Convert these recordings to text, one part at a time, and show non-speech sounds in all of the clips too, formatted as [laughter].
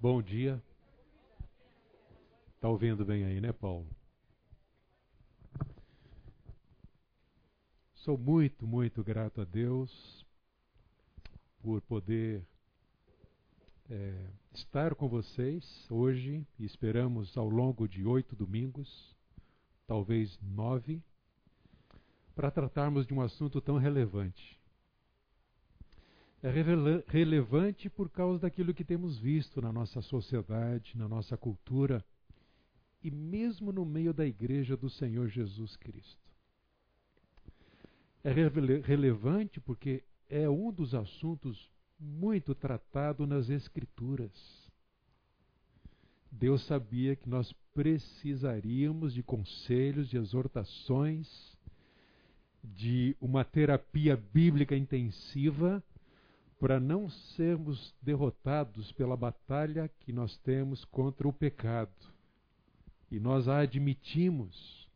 Bom dia. Está ouvindo bem aí, né, Paulo? Sou muito, muito grato a Deus por poder é, estar com vocês hoje e esperamos ao longo de oito domingos, talvez nove, para tratarmos de um assunto tão relevante é relevante por causa daquilo que temos visto na nossa sociedade, na nossa cultura e mesmo no meio da igreja do Senhor Jesus Cristo. É relevante porque é um dos assuntos muito tratado nas Escrituras. Deus sabia que nós precisaríamos de conselhos, de exortações, de uma terapia bíblica intensiva para não sermos derrotados pela batalha que nós temos contra o pecado. E nós a admitimos.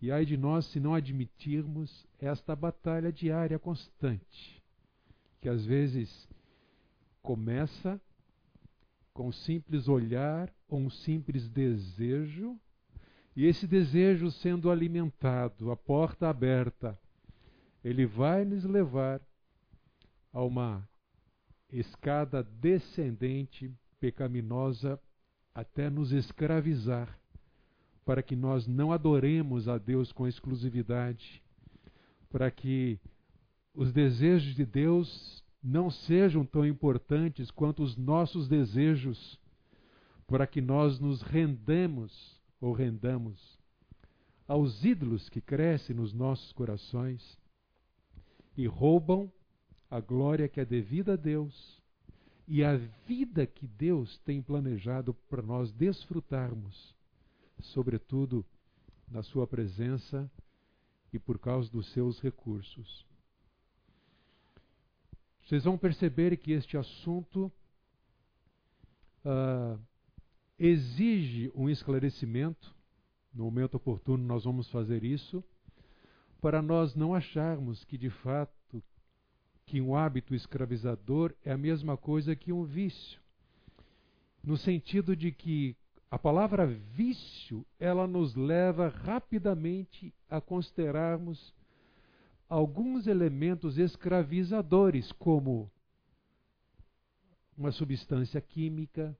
E ai de nós se não admitirmos esta batalha diária constante, que às vezes começa com um simples olhar ou um simples desejo, e esse desejo sendo alimentado, a porta aberta, ele vai nos levar a uma escada descendente pecaminosa até nos escravizar, para que nós não adoremos a Deus com exclusividade, para que os desejos de Deus não sejam tão importantes quanto os nossos desejos, para que nós nos rendemos ou rendamos aos ídolos que crescem nos nossos corações e roubam a glória que é devida a Deus e a vida que Deus tem planejado para nós desfrutarmos, sobretudo na Sua presença e por causa dos seus recursos. Vocês vão perceber que este assunto uh, exige um esclarecimento. No momento oportuno, nós vamos fazer isso, para nós não acharmos que de fato que um hábito escravizador é a mesma coisa que um vício. No sentido de que a palavra vício, ela nos leva rapidamente a considerarmos alguns elementos escravizadores, como uma substância química,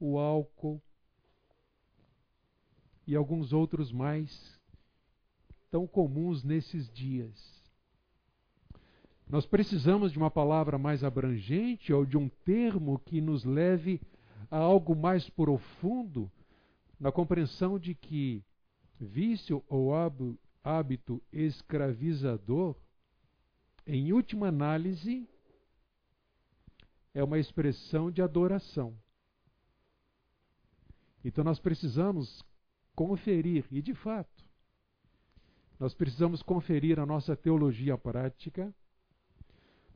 o álcool e alguns outros mais tão comuns nesses dias. Nós precisamos de uma palavra mais abrangente ou de um termo que nos leve a algo mais profundo na compreensão de que vício ou hábito escravizador, em última análise, é uma expressão de adoração. Então nós precisamos conferir, e de fato, nós precisamos conferir a nossa teologia prática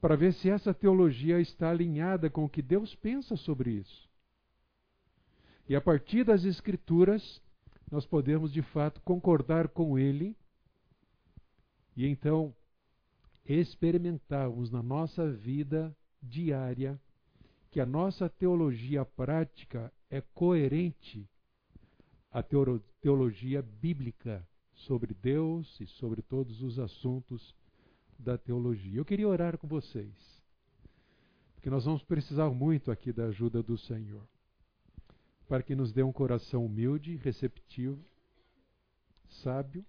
para ver se essa teologia está alinhada com o que Deus pensa sobre isso. E a partir das Escrituras, nós podemos de fato concordar com Ele e então experimentarmos na nossa vida diária que a nossa teologia prática é coerente à teologia bíblica sobre Deus e sobre todos os assuntos da teologia. Eu queria orar com vocês, porque nós vamos precisar muito aqui da ajuda do Senhor, para que nos dê um coração humilde, receptivo, sábio,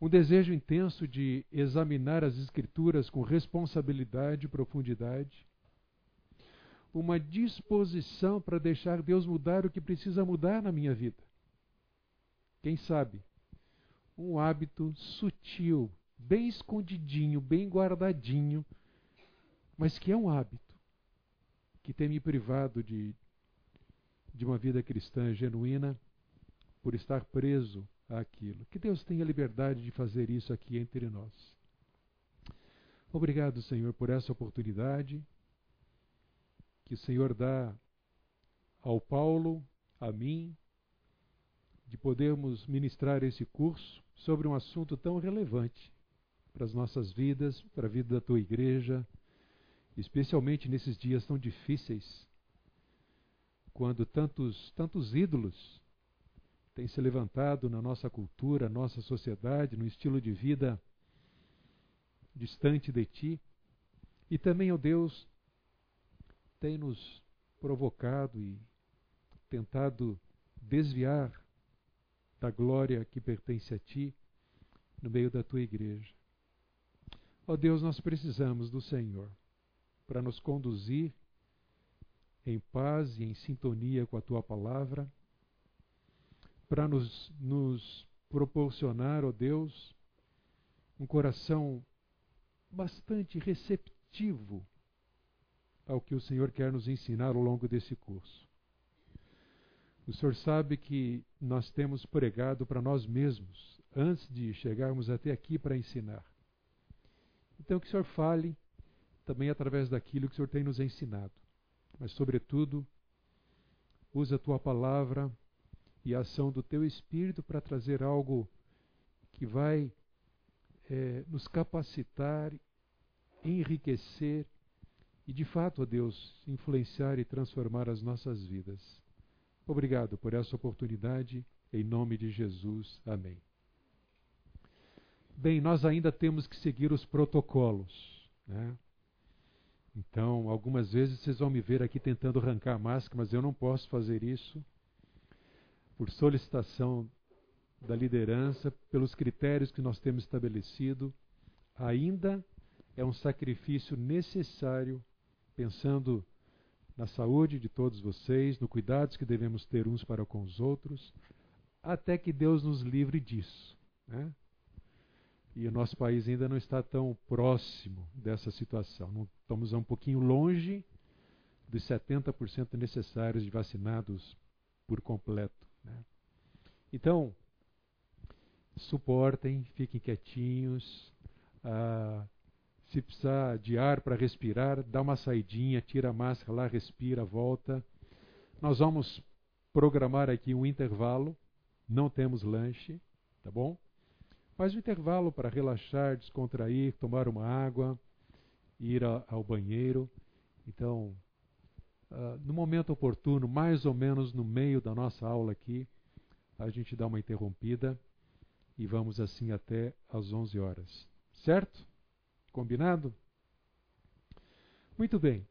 um desejo intenso de examinar as Escrituras com responsabilidade e profundidade, uma disposição para deixar Deus mudar o que precisa mudar na minha vida. Quem sabe? Um hábito sutil bem escondidinho, bem guardadinho, mas que é um hábito que tem me privado de, de uma vida cristã genuína por estar preso àquilo. Que Deus tenha liberdade de fazer isso aqui entre nós. Obrigado, Senhor, por essa oportunidade que o Senhor dá ao Paulo, a mim, de podermos ministrar esse curso sobre um assunto tão relevante para as nossas vidas, para a vida da tua igreja, especialmente nesses dias tão difíceis quando tantos, tantos ídolos têm se levantado na nossa cultura, nossa sociedade, no estilo de vida distante de ti. E também, ó Deus, tem nos provocado e tentado desviar da glória que pertence a ti no meio da tua igreja. Ó Deus, nós precisamos do Senhor para nos conduzir em paz e em sintonia com a tua palavra, para nos, nos proporcionar, ó Deus, um coração bastante receptivo ao que o Senhor quer nos ensinar ao longo desse curso. O Senhor sabe que nós temos pregado para nós mesmos antes de chegarmos até aqui para ensinar. Então, que o Senhor fale também através daquilo que o Senhor tem nos ensinado. Mas, sobretudo, use a tua palavra e a ação do teu Espírito para trazer algo que vai é, nos capacitar, enriquecer e, de fato, ó Deus, influenciar e transformar as nossas vidas. Obrigado por essa oportunidade, em nome de Jesus. Amém. Bem, nós ainda temos que seguir os protocolos. Né? Então, algumas vezes vocês vão me ver aqui tentando arrancar a máscara, mas eu não posso fazer isso por solicitação da liderança, pelos critérios que nós temos estabelecido. Ainda é um sacrifício necessário, pensando na saúde de todos vocês, no cuidados que devemos ter uns para com os outros, até que Deus nos livre disso. Né? E o nosso país ainda não está tão próximo dessa situação. Não, estamos um pouquinho longe dos 70% necessários de vacinados por completo. Né? Então, suportem, fiquem quietinhos. Ah, se precisar de ar para respirar, dá uma saidinha, tira a máscara lá, respira, volta. Nós vamos programar aqui um intervalo. Não temos lanche, tá bom? Mas um intervalo para relaxar, descontrair, tomar uma água, ir a, ao banheiro. Então, uh, no momento oportuno, mais ou menos no meio da nossa aula aqui, a gente dá uma interrompida e vamos assim até às 11 horas. Certo? Combinado? Muito bem.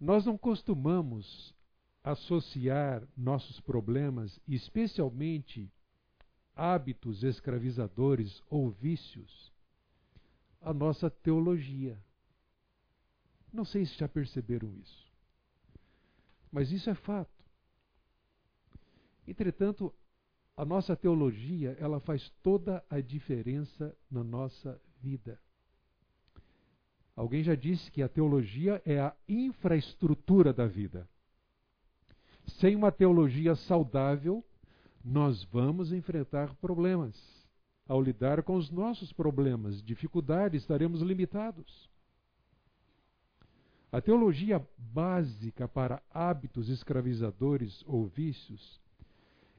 Nós não costumamos associar nossos problemas, especialmente hábitos escravizadores ou vícios, à nossa teologia. Não sei se já perceberam isso. Mas isso é fato. Entretanto, a nossa teologia, ela faz toda a diferença na nossa vida. Alguém já disse que a teologia é a infraestrutura da vida. Sem uma teologia saudável, nós vamos enfrentar problemas. Ao lidar com os nossos problemas, dificuldades, estaremos limitados. A teologia básica para hábitos escravizadores ou vícios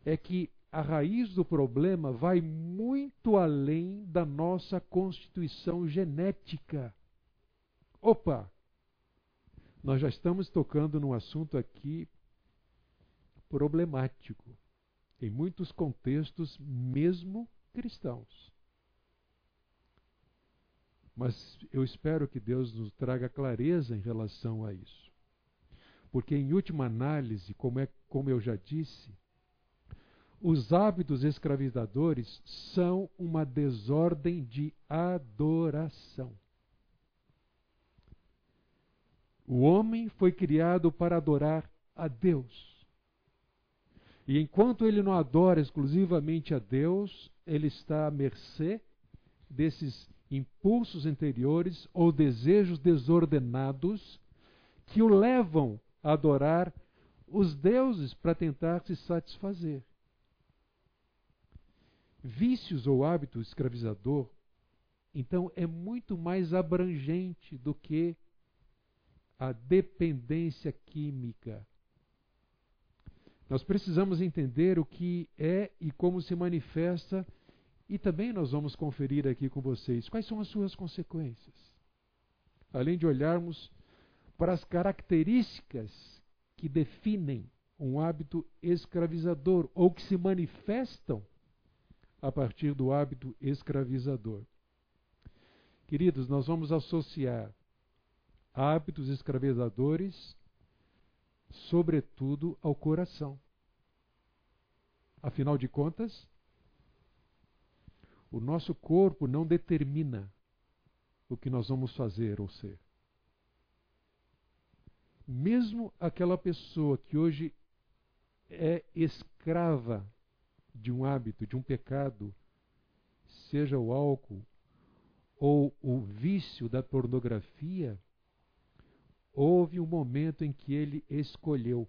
é que a raiz do problema vai muito além da nossa constituição genética. Opa! Nós já estamos tocando num assunto aqui problemático, em muitos contextos, mesmo cristãos. Mas eu espero que Deus nos traga clareza em relação a isso. Porque, em última análise, como, é, como eu já disse, os hábitos escravizadores são uma desordem de adoração. O homem foi criado para adorar a Deus. E enquanto ele não adora exclusivamente a Deus, ele está à mercê desses impulsos interiores ou desejos desordenados que o levam a adorar os deuses para tentar se satisfazer. Vícios ou hábito escravizador, então, é muito mais abrangente do que a dependência química. Nós precisamos entender o que é e como se manifesta, e também nós vamos conferir aqui com vocês quais são as suas consequências. Além de olharmos para as características que definem um hábito escravizador ou que se manifestam a partir do hábito escravizador. Queridos, nós vamos associar hábitos escravizadores, sobretudo, ao coração. Afinal de contas, o nosso corpo não determina o que nós vamos fazer ou ser. Mesmo aquela pessoa que hoje é escrava de um hábito, de um pecado, seja o álcool ou o vício da pornografia, houve um momento em que ele escolheu.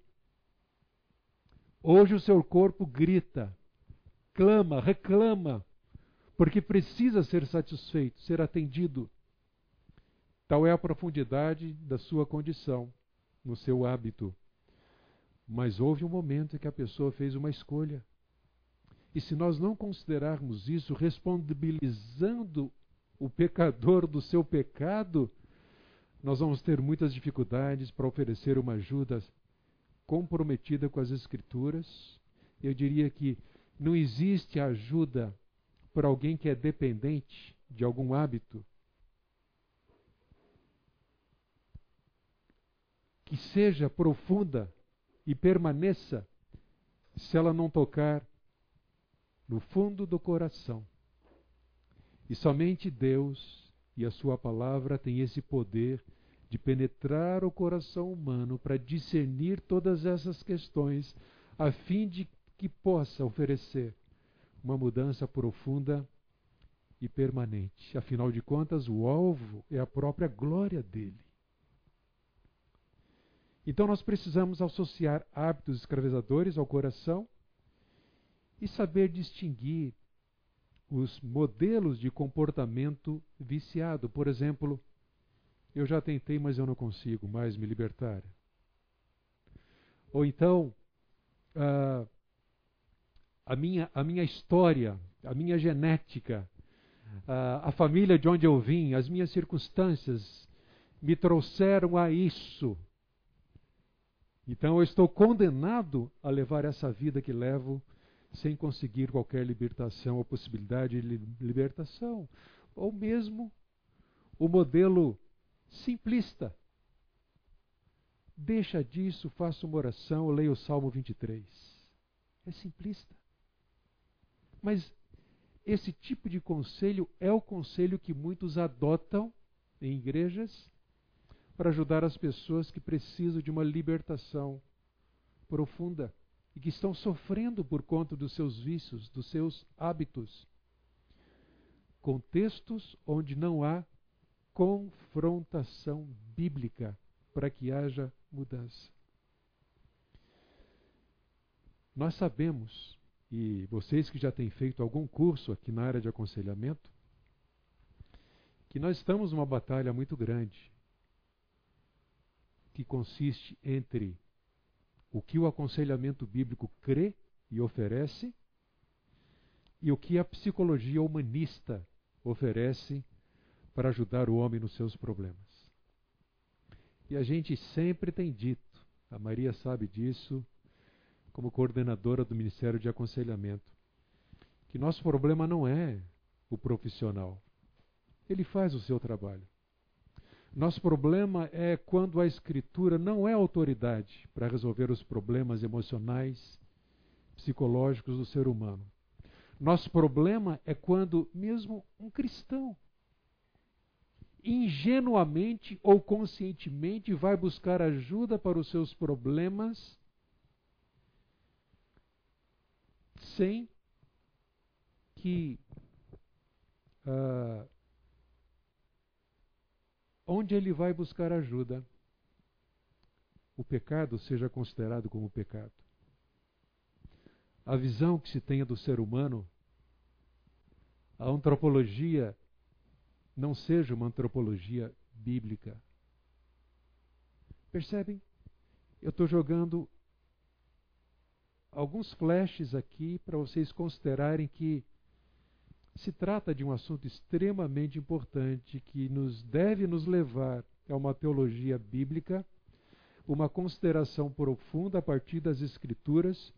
Hoje o seu corpo grita, clama, reclama, porque precisa ser satisfeito, ser atendido. Tal é a profundidade da sua condição, no seu hábito. Mas houve um momento em que a pessoa fez uma escolha. E se nós não considerarmos isso responsabilizando o pecador do seu pecado, nós vamos ter muitas dificuldades para oferecer uma ajuda comprometida com as Escrituras. Eu diria que não existe ajuda para alguém que é dependente de algum hábito que seja profunda e permaneça se ela não tocar no fundo do coração. E somente Deus e a Sua palavra têm esse poder de penetrar o coração humano para discernir todas essas questões, a fim de que possa oferecer uma mudança profunda e permanente. Afinal de contas, o alvo é a própria glória dele. Então nós precisamos associar hábitos escravizadores ao coração e saber distinguir os modelos de comportamento viciado. Por exemplo, eu já tentei, mas eu não consigo mais me libertar. Ou então, uh, a, minha, a minha história, a minha genética, uh, a família de onde eu vim, as minhas circunstâncias me trouxeram a isso. Então eu estou condenado a levar essa vida que levo sem conseguir qualquer libertação ou possibilidade de libertação. Ou mesmo o modelo simplista. Deixa disso, faça uma oração, leia o Salmo 23. É simplista. Mas esse tipo de conselho é o conselho que muitos adotam em igrejas para ajudar as pessoas que precisam de uma libertação profunda e que estão sofrendo por conta dos seus vícios, dos seus hábitos. Contextos onde não há confrontação bíblica para que haja mudança. Nós sabemos, e vocês que já têm feito algum curso aqui na área de aconselhamento, que nós estamos numa batalha muito grande que consiste entre o que o aconselhamento bíblico crê e oferece e o que a psicologia humanista oferece para ajudar o homem nos seus problemas. E a gente sempre tem dito, a Maria sabe disso, como coordenadora do Ministério de Aconselhamento, que nosso problema não é o profissional. Ele faz o seu trabalho. Nosso problema é quando a Escritura não é autoridade para resolver os problemas emocionais, psicológicos do ser humano. Nosso problema é quando mesmo um cristão ingenuamente ou conscientemente vai buscar ajuda para os seus problemas sem que uh, onde ele vai buscar ajuda, o pecado seja considerado como pecado. A visão que se tenha do ser humano, a antropologia não seja uma antropologia bíblica. Percebem? Eu estou jogando alguns flashes aqui para vocês considerarem que se trata de um assunto extremamente importante que nos deve nos levar a uma teologia bíblica, uma consideração profunda a partir das Escrituras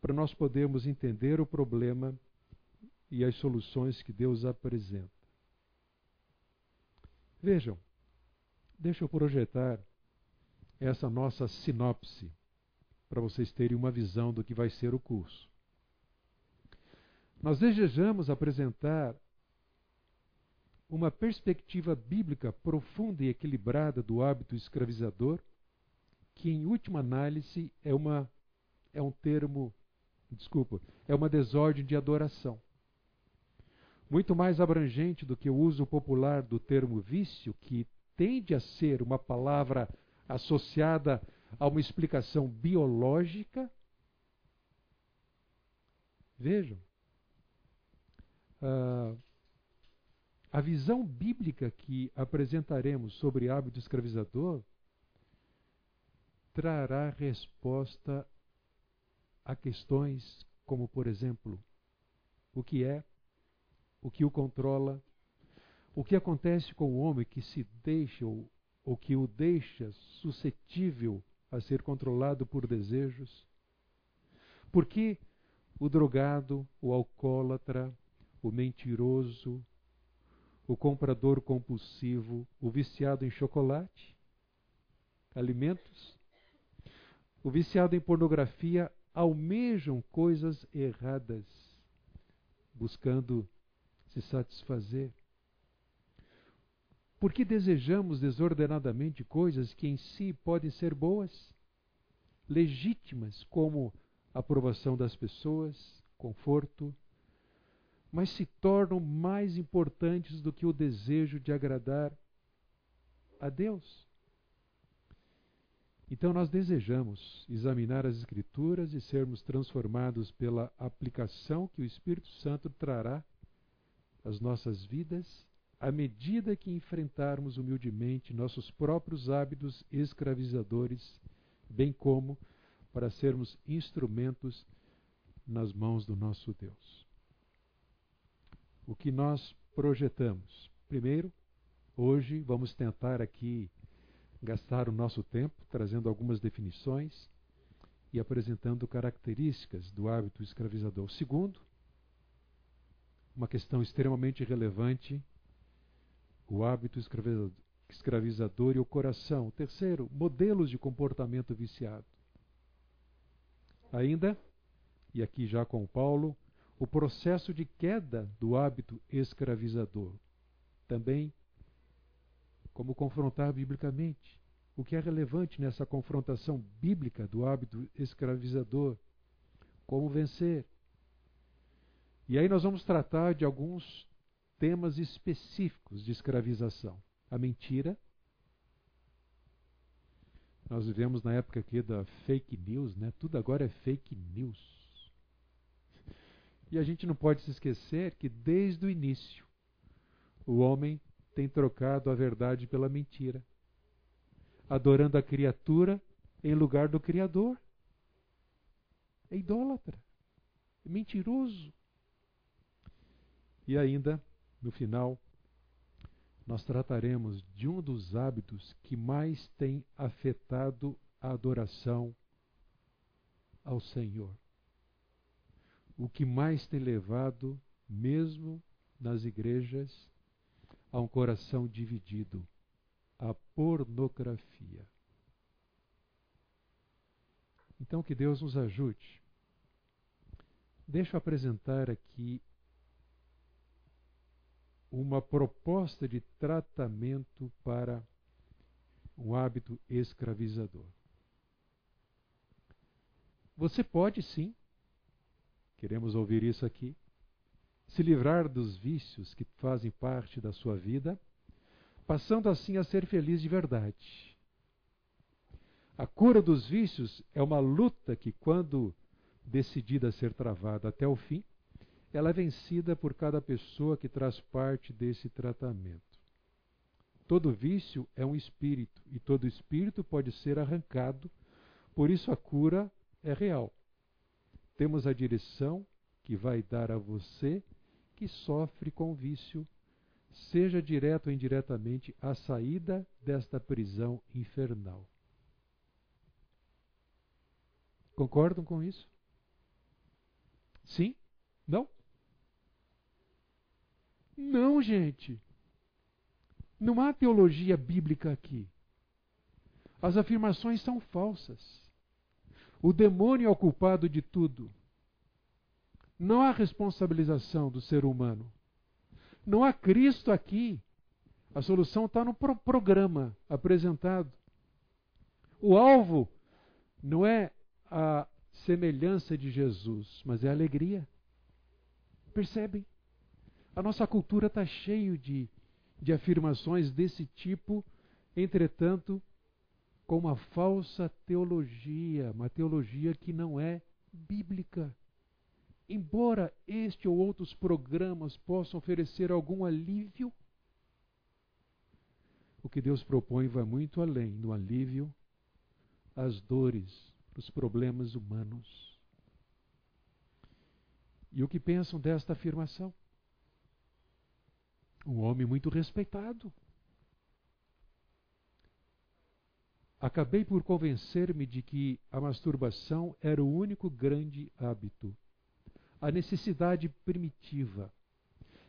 para nós podermos entender o problema e as soluções que Deus apresenta. Vejam, deixa eu projetar essa nossa sinopse para vocês terem uma visão do que vai ser o curso. Nós desejamos apresentar uma perspectiva bíblica profunda e equilibrada do hábito escravizador, que em última análise é uma é um termo, desculpa, é uma desordem de adoração. Muito mais abrangente do que o uso popular do termo vício, que tende a ser uma palavra associada a uma explicação biológica. Vejam, uh, a visão bíblica que apresentaremos sobre hábito escravizador trará resposta a questões como, por exemplo, o que é, o que o controla, o que acontece com o homem que se deixa ou, ou que o deixa suscetível a ser controlado por desejos, por que o drogado, o alcoólatra, o mentiroso, o comprador compulsivo, o viciado em chocolate, alimentos, o viciado em pornografia almejam coisas erradas, buscando se satisfazer. Porque desejamos desordenadamente coisas que em si podem ser boas, legítimas, como aprovação das pessoas, conforto, mas se tornam mais importantes do que o desejo de agradar a Deus. Então nós desejamos examinar as Escrituras e sermos transformados pela aplicação que o Espírito Santo trará às nossas vidas à medida que enfrentarmos humildemente nossos próprios hábitos escravizadores, bem como para sermos instrumentos nas mãos do nosso Deus o que nós projetamos. Primeiro, hoje vamos tentar aqui gastar o nosso tempo trazendo algumas definições e apresentando características do hábito escravizador. Segundo, uma questão extremamente relevante, o hábito escravizador e o coração. Terceiro, modelos de comportamento viciado. Ainda, e aqui já com Paulo, o processo de queda do hábito escravizador. Também como confrontar biblicamente. O que é relevante nessa confrontação bíblica do hábito escravizador? Como vencer? E aí nós vamos tratar de alguns temas específicos de escravização. A mentira. Nós vivemos na época aqui da fake news, né? Tudo agora é fake news. E a gente não pode se esquecer que desde o início o homem tem trocado a verdade pela mentira, adorando a criatura em lugar do Criador. É idólatra, é mentiroso. E ainda, no final, nós trataremos de um dos hábitos que mais tem afetado a adoração ao Senhor o que mais tem levado, mesmo nas igrejas, a um coração dividido a pornografia. Então, que Deus nos ajude. Deixa eu apresentar aqui uma proposta de tratamento para um hábito escravizador. Você pode sim queremos ouvir isso aqui, se livrar dos vícios que fazem parte da sua vida, passando assim a ser feliz de verdade. A cura dos vícios é uma luta que, quando decidida a ser travada até o fim, ela é vencida por cada pessoa que traz parte desse tratamento. Todo vício é um espírito e todo espírito pode ser arrancado, por isso a cura é real. Temos a direção que vai dar a você que sofre com vício, seja direto ou indiretamente, a saída desta prisão infernal. Concordam com isso? Sim? Não? Não, gente. Não há teologia bíblica aqui. As afirmações são falsas. O demônio é o culpado de tudo. Não há responsabilização do ser humano. Não há Cristo aqui. A solução está no pro programa apresentado. O alvo não é a semelhança de Jesus, mas é a alegria. Percebem? A nossa cultura está cheia de, de afirmações desse tipo, entretanto, com uma falsa teologia, uma teologia que não é bíblica. Embora este ou outros programas possam oferecer algum alívio, o que Deus propõe vai muito além no alívio às dores, os problemas humanos. E o que pensam desta afirmação? Um homem muito respeitado. Acabei por convencer-me de que a masturbação era o único grande hábito, a necessidade primitiva,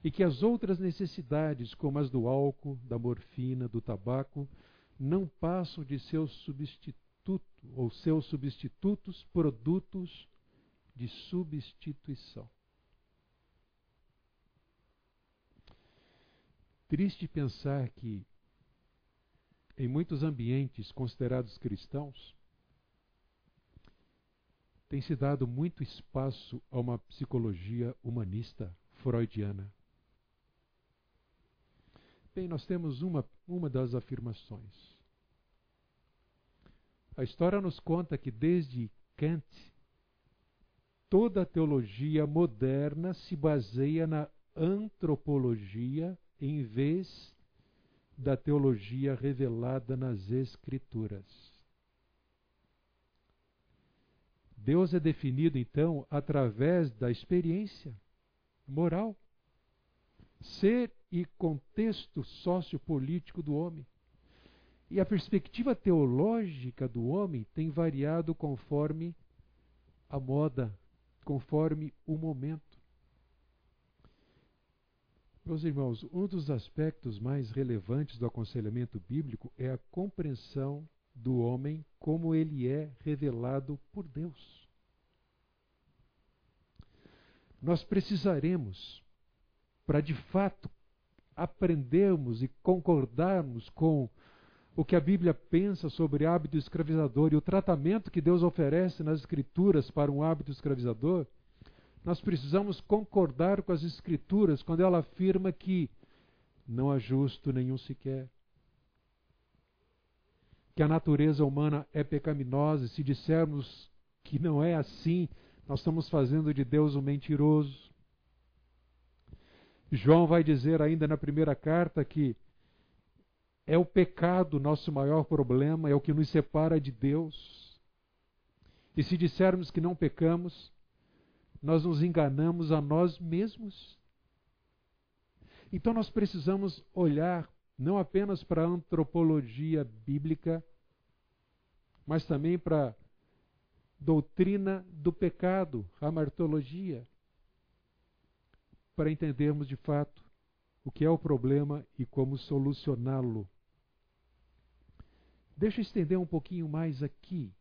e que as outras necessidades, como as do álcool, da morfina, do tabaco, não passam de seus substitutos ou seus substitutos produtos de substituição. Triste pensar que, em muitos ambientes considerados cristãos, tem se dado muito espaço a uma psicologia humanista freudiana. Bem, nós temos uma, uma das afirmações. A história nos conta que desde Kant, toda a teologia moderna se baseia na antropologia em vez da teologia revelada nas Escrituras. Deus é definido, então, através da experiência moral ser e contexto sociopolítico do homem. E a perspectiva teológica do homem tem variado conforme a moda, conforme o momento. Meus irmãos, um dos aspectos mais relevantes do aconselhamento bíblico é a compreensão do homem como ele é revelado por Deus. Nós precisaremos para de fato aprendermos e concordarmos com o que a Bíblia pensa sobre hábito escravizador e o tratamento que Deus oferece nas Escrituras para um hábito escravizador, nós precisamos concordar com as Escrituras quando ela afirma que não há justo nenhum sequer. Que a natureza humana é pecaminosa, e se dissermos que não é assim, nós estamos fazendo de Deus um mentiroso. João vai dizer ainda na primeira carta que é o pecado nosso maior problema, é o que nos separa de Deus. E se dissermos que não pecamos, nós nos enganamos a nós mesmos. Então nós precisamos olhar não apenas para a antropologia bíblica, mas também para a doutrina do pecado, a martologia para entendermos de fato o que é o problema e como solucioná-lo. Deixa eu estender um pouquinho mais aqui,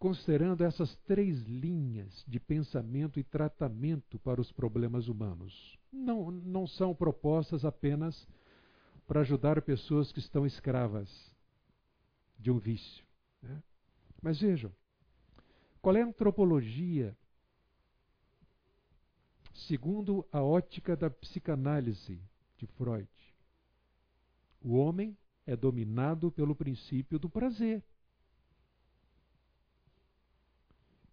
considerando essas três linhas de pensamento e tratamento para os problemas humanos. Não, não são propostas apenas para ajudar pessoas que estão escravas de um vício. Né? Mas vejam, qual é a antropologia segundo a ótica da psicanálise de Freud. O homem é dominado pelo princípio do prazer.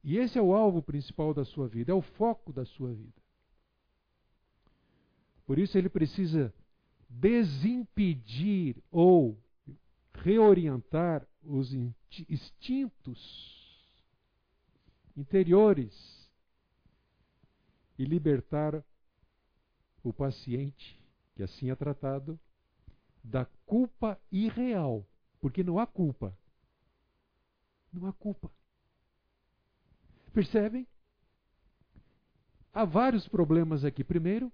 E esse é o alvo principal da sua vida, é o foco da sua vida. Por isso ele precisa desimpedir ou reorientar os instintos interiores e libertar o paciente, que assim é tratado, da culpa irreal, porque não há culpa. Não há culpa. Percebem? Há vários problemas aqui. Primeiro,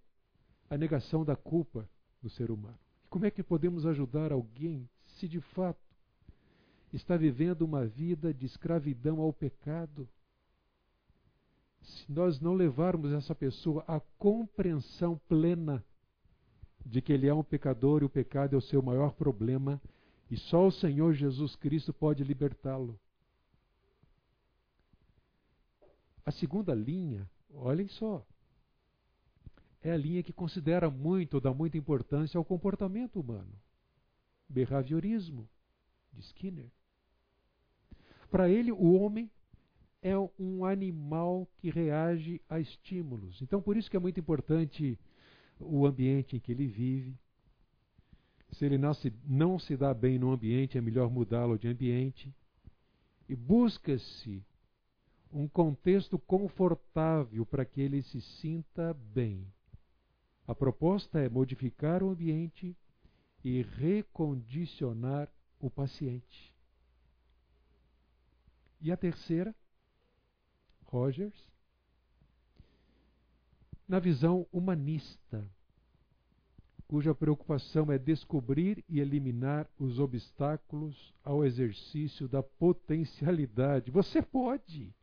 a negação da culpa do ser humano. Como é que podemos ajudar alguém se de fato está vivendo uma vida de escravidão ao pecado? Se nós não levarmos essa pessoa à compreensão plena de que ele é um pecador e o pecado é o seu maior problema, e só o Senhor Jesus Cristo pode libertá-lo. A segunda linha, olhem só, é a linha que considera muito, dá muita importância ao comportamento humano. Behaviorismo, de Skinner. Para ele, o homem é um animal que reage a estímulos. Então, por isso que é muito importante o ambiente em que ele vive. Se ele se, não se dá bem no ambiente, é melhor mudá-lo de ambiente. E busca-se um contexto confortável para que ele se sinta bem. A proposta é modificar o ambiente e recondicionar o paciente. E a terceira, Rogers, na visão humanista, cuja preocupação é descobrir e eliminar os obstáculos ao exercício da potencialidade. Você pode.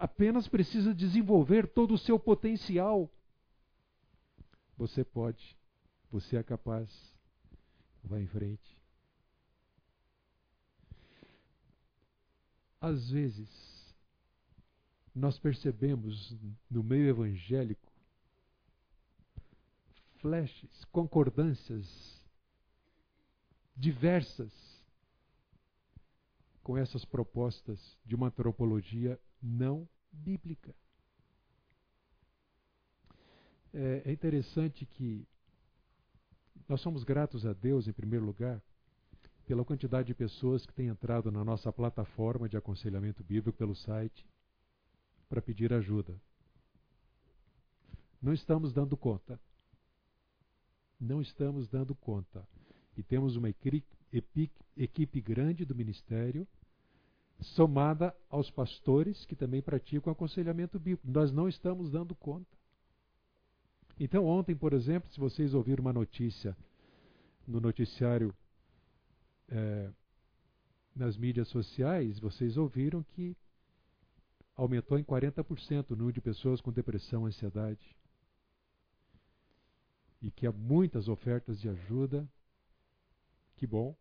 Apenas precisa desenvolver todo o seu potencial. Você pode. Você é capaz. Vá em frente. Às vezes, nós percebemos no meio evangélico flashes, concordâncias diversas com essas propostas de uma antropologia não bíblica. É, é interessante que nós somos gratos a Deus, em primeiro lugar, pela quantidade de pessoas que têm entrado na nossa plataforma de aconselhamento bíblico pelo site para pedir ajuda. Não estamos dando conta. Não estamos dando conta. E temos uma equipe grande do ministério, somada aos pastores que também praticam aconselhamento bíblico. Nós não estamos dando conta. Então, ontem, por exemplo, se vocês ouviram uma notícia no noticiário é, nas mídias sociais, vocês ouviram que aumentou em 40% o número de pessoas com depressão ansiedade. E que há muitas ofertas de ajuda. Que bom.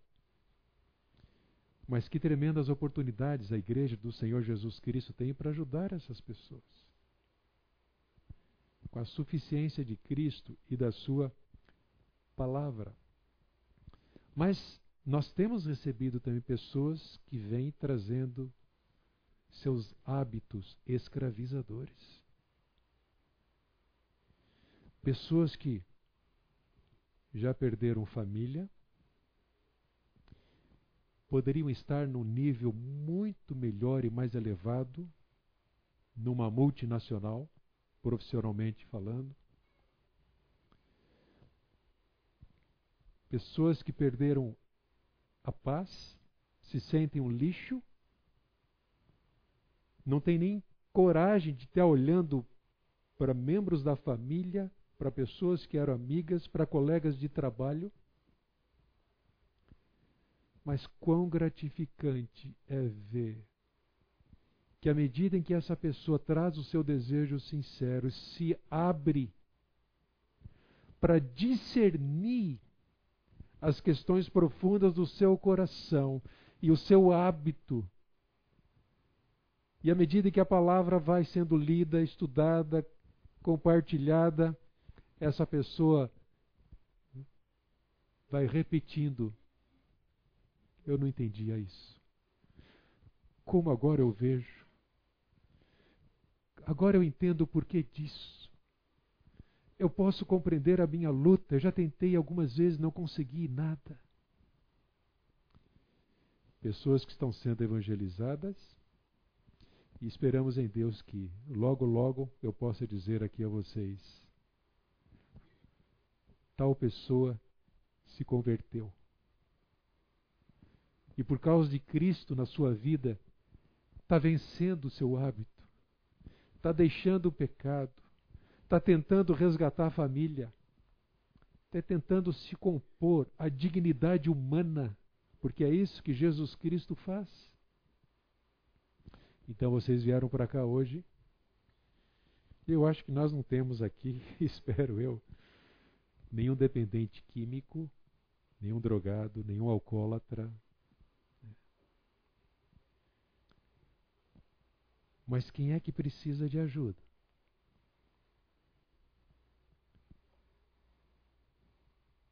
Mas que tremendas oportunidades a Igreja do Senhor Jesus Cristo tem para ajudar essas pessoas com a suficiência de Cristo e da Sua palavra. Mas nós temos recebido também pessoas que vêm trazendo seus hábitos escravizadores. Pessoas que já perderam família, poderiam estar num nível muito melhor e mais elevado numa multinacional, profissionalmente falando. Pessoas que perderam a paz, se sentem um lixo, não tem nem coragem de estar olhando para membros da família, para pessoas que eram amigas, para colegas de trabalho. Mas quão gratificante é ver que à medida em que essa pessoa traz o seu desejo sincero, se abre para discernir as questões profundas do seu coração e o seu hábito. E à medida que a palavra vai sendo lida, estudada, compartilhada, essa pessoa vai repetindo: Eu não entendia isso. Como agora eu vejo. Agora eu entendo o porquê disso. Eu posso compreender a minha luta. Eu já tentei algumas vezes, não consegui nada. Pessoas que estão sendo evangelizadas e esperamos em Deus que logo, logo eu possa dizer aqui a vocês: tal pessoa se converteu. E por causa de Cristo na sua vida, está vencendo o seu hábito, está deixando o pecado, está tentando resgatar a família, está tentando se compor à dignidade humana, porque é isso que Jesus Cristo faz. Então vocês vieram para cá hoje. Eu acho que nós não temos aqui, [laughs] espero eu, nenhum dependente químico, nenhum drogado, nenhum alcoólatra. Mas quem é que precisa de ajuda?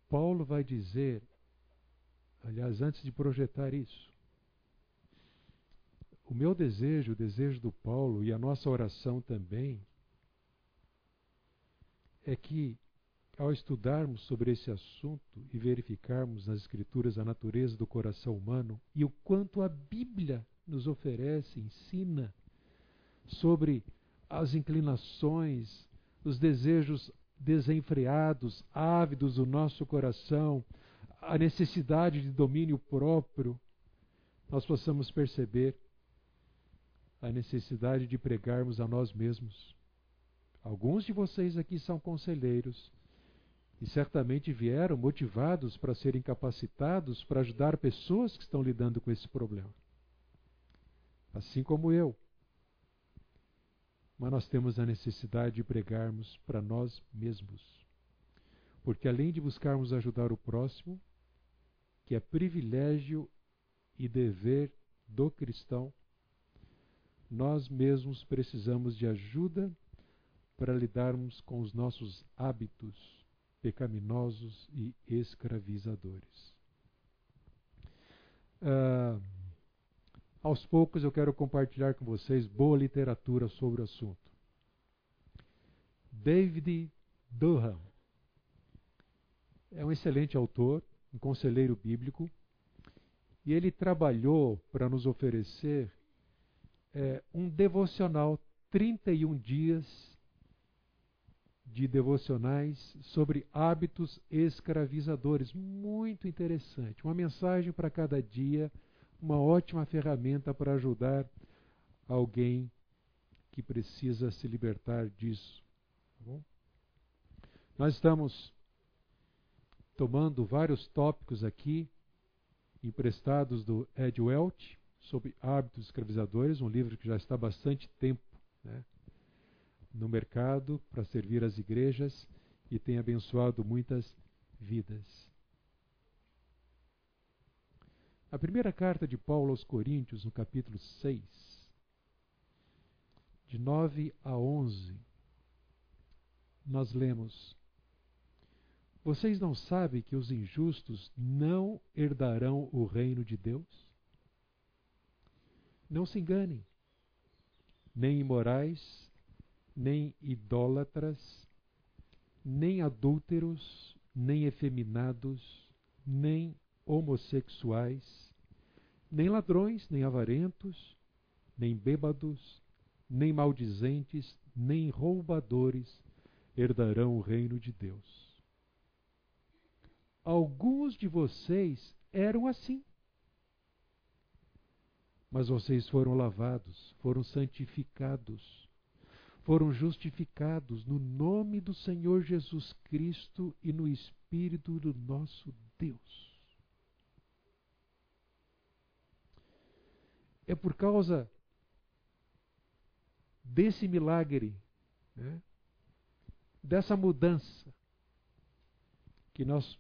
Paulo vai dizer, aliás, antes de projetar isso, o meu desejo, o desejo do Paulo e a nossa oração também, é que ao estudarmos sobre esse assunto e verificarmos nas Escrituras a natureza do coração humano e o quanto a Bíblia nos oferece, ensina sobre as inclinações, os desejos desenfreados, ávidos do nosso coração, a necessidade de domínio próprio, nós possamos perceber a necessidade de pregarmos a nós mesmos. Alguns de vocês aqui são conselheiros e certamente vieram motivados para serem capacitados para ajudar pessoas que estão lidando com esse problema. Assim como eu. Mas nós temos a necessidade de pregarmos para nós mesmos. Porque além de buscarmos ajudar o próximo, que é privilégio e dever do cristão, nós mesmos precisamos de ajuda para lidarmos com os nossos hábitos pecaminosos e escravizadores. Uh, aos poucos eu quero compartilhar com vocês boa literatura sobre o assunto. David Durham é um excelente autor, um conselheiro bíblico, e ele trabalhou para nos oferecer é, um devocional 31 dias de devocionais sobre hábitos escravizadores. Muito interessante. Uma mensagem para cada dia, uma ótima ferramenta para ajudar alguém que precisa se libertar disso. Tá Nós estamos tomando vários tópicos aqui, emprestados do Ed Welch, sobre hábitos escravizadores, um livro que já está há bastante tempo né, no mercado para servir as igrejas e tem abençoado muitas vidas. A primeira carta de Paulo aos Coríntios, no capítulo 6, de 9 a 11, nós lemos: Vocês não sabem que os injustos não herdarão o reino de Deus? Não se enganem, nem imorais, nem idólatras, nem adúlteros, nem efeminados, nem homossexuais, nem ladrões, nem avarentos, nem bêbados, nem maldizentes, nem roubadores herdarão o reino de Deus. Alguns de vocês eram assim. Mas vocês foram lavados, foram santificados, foram justificados no nome do Senhor Jesus Cristo e no Espírito do nosso Deus. É por causa desse milagre, né, dessa mudança, que nós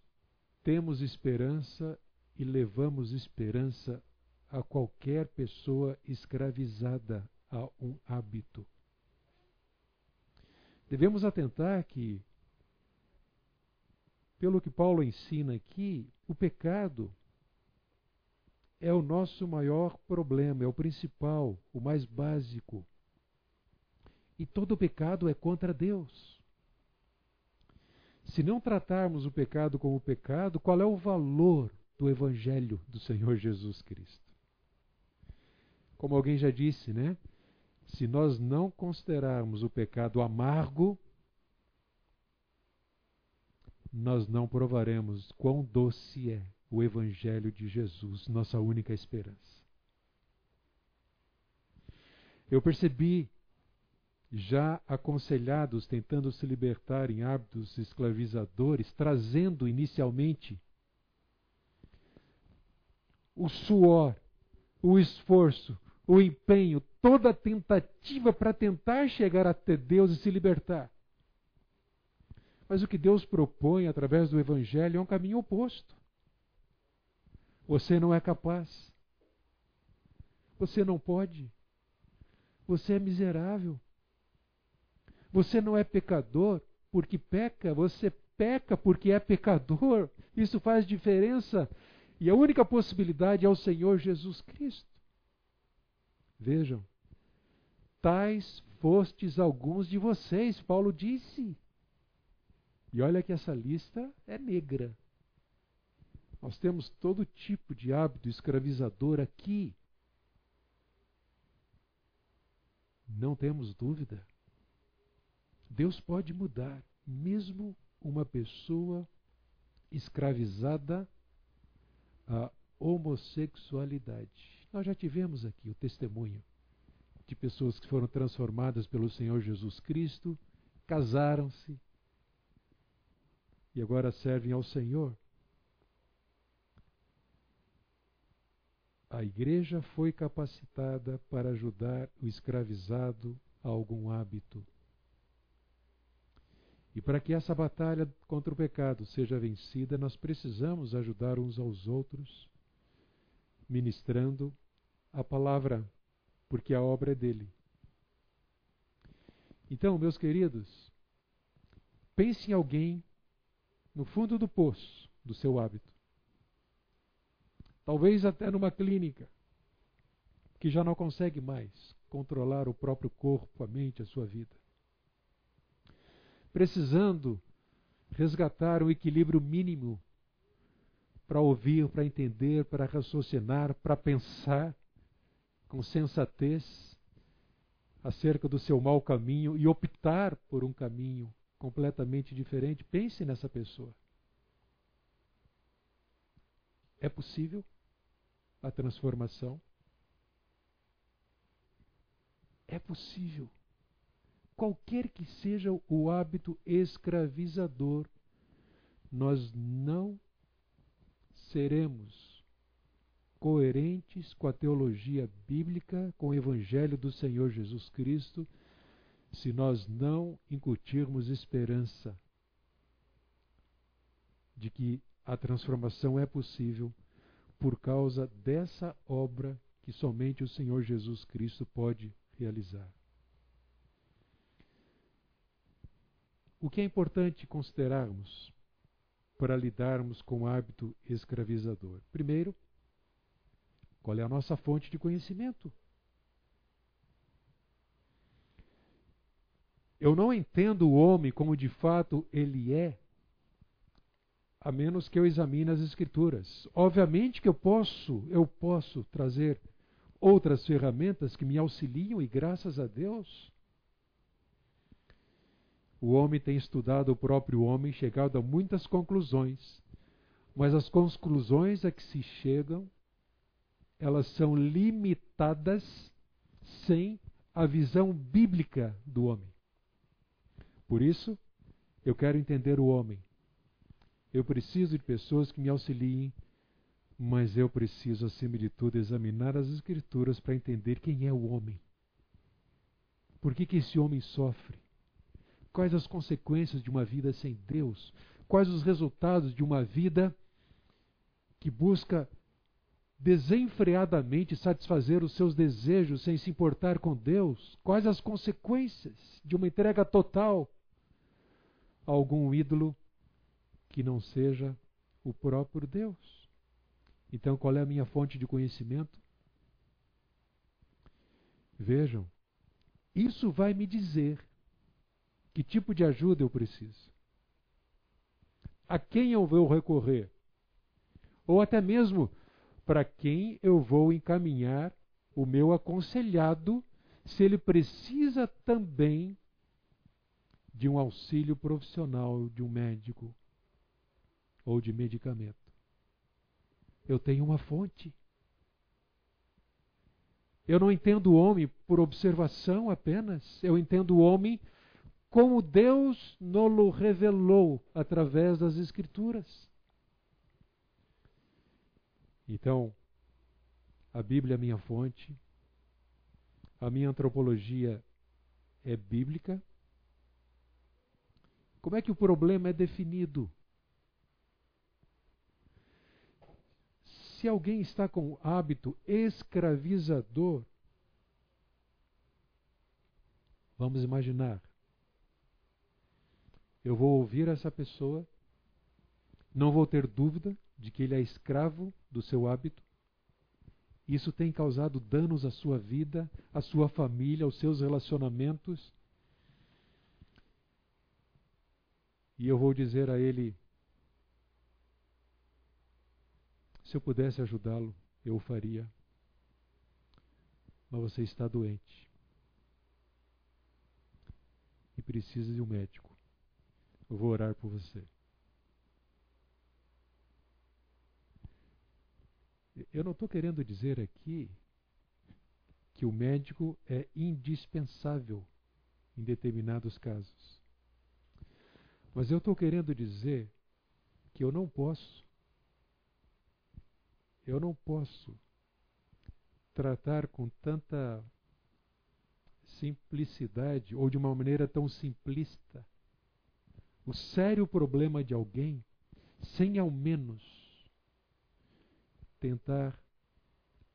temos esperança e levamos esperança a qualquer pessoa escravizada a um hábito. Devemos atentar que, pelo que Paulo ensina aqui, o pecado é o nosso maior problema, é o principal, o mais básico. E todo pecado é contra Deus. Se não tratarmos o pecado como pecado, qual é o valor do Evangelho do Senhor Jesus Cristo? Como alguém já disse, né? se nós não considerarmos o pecado amargo, nós não provaremos quão doce é o Evangelho de Jesus, nossa única esperança. Eu percebi já aconselhados tentando se libertar em hábitos escravizadores, trazendo inicialmente o suor, o esforço, o empenho, toda a tentativa para tentar chegar até Deus e se libertar. Mas o que Deus propõe através do Evangelho é um caminho oposto. Você não é capaz. Você não pode. Você é miserável. Você não é pecador porque peca, você peca porque é pecador. Isso faz diferença. E a única possibilidade é o Senhor Jesus Cristo. Vejam, tais fostes alguns de vocês, Paulo disse. E olha que essa lista é negra. Nós temos todo tipo de hábito escravizador aqui. Não temos dúvida. Deus pode mudar, mesmo uma pessoa escravizada à homossexualidade. Nós já tivemos aqui o testemunho de pessoas que foram transformadas pelo Senhor Jesus Cristo, casaram-se e agora servem ao Senhor. A igreja foi capacitada para ajudar o escravizado a algum hábito e para que essa batalha contra o pecado seja vencida, nós precisamos ajudar uns aos outros, ministrando a palavra, porque a obra é dele. Então, meus queridos, pense em alguém no fundo do poço do seu hábito. Talvez até numa clínica, que já não consegue mais controlar o próprio corpo, a mente, a sua vida precisando resgatar o equilíbrio mínimo para ouvir, para entender, para raciocinar, para pensar com sensatez acerca do seu mau caminho e optar por um caminho completamente diferente. Pense nessa pessoa. É possível a transformação? É possível qualquer que seja o hábito escravizador, nós não seremos coerentes com a teologia bíblica, com o evangelho do Senhor Jesus Cristo, se nós não incutirmos esperança de que a transformação é possível por causa dessa obra que somente o Senhor Jesus Cristo pode realizar. O que é importante considerarmos para lidarmos com o hábito escravizador? Primeiro, qual é a nossa fonte de conhecimento? Eu não entendo o homem como de fato ele é, a menos que eu examine as escrituras. Obviamente que eu posso, eu posso trazer outras ferramentas que me auxiliam e graças a Deus o homem tem estudado o próprio homem, chegado a muitas conclusões, mas as conclusões a que se chegam, elas são limitadas sem a visão bíblica do homem. Por isso, eu quero entender o homem. Eu preciso de pessoas que me auxiliem, mas eu preciso, acima de tudo, examinar as Escrituras para entender quem é o homem. Por que, que esse homem sofre? Quais as consequências de uma vida sem Deus? Quais os resultados de uma vida que busca desenfreadamente satisfazer os seus desejos sem se importar com Deus? Quais as consequências de uma entrega total a algum ídolo que não seja o próprio Deus? Então, qual é a minha fonte de conhecimento? Vejam, isso vai me dizer que tipo de ajuda eu preciso? A quem eu vou recorrer? Ou até mesmo para quem eu vou encaminhar o meu aconselhado se ele precisa também de um auxílio profissional de um médico ou de medicamento. Eu tenho uma fonte. Eu não entendo o homem por observação apenas, eu entendo o homem como Deus nos revelou através das Escrituras. Então, a Bíblia é minha fonte, a minha antropologia é bíblica. Como é que o problema é definido? Se alguém está com hábito escravizador, vamos imaginar, eu vou ouvir essa pessoa, não vou ter dúvida de que ele é escravo do seu hábito. Isso tem causado danos à sua vida, à sua família, aos seus relacionamentos. E eu vou dizer a ele: se eu pudesse ajudá-lo, eu o faria. Mas você está doente e precisa de um médico. Eu vou orar por você. Eu não estou querendo dizer aqui que o médico é indispensável em determinados casos. Mas eu estou querendo dizer que eu não posso, eu não posso tratar com tanta simplicidade ou de uma maneira tão simplista o sério problema de alguém sem ao menos tentar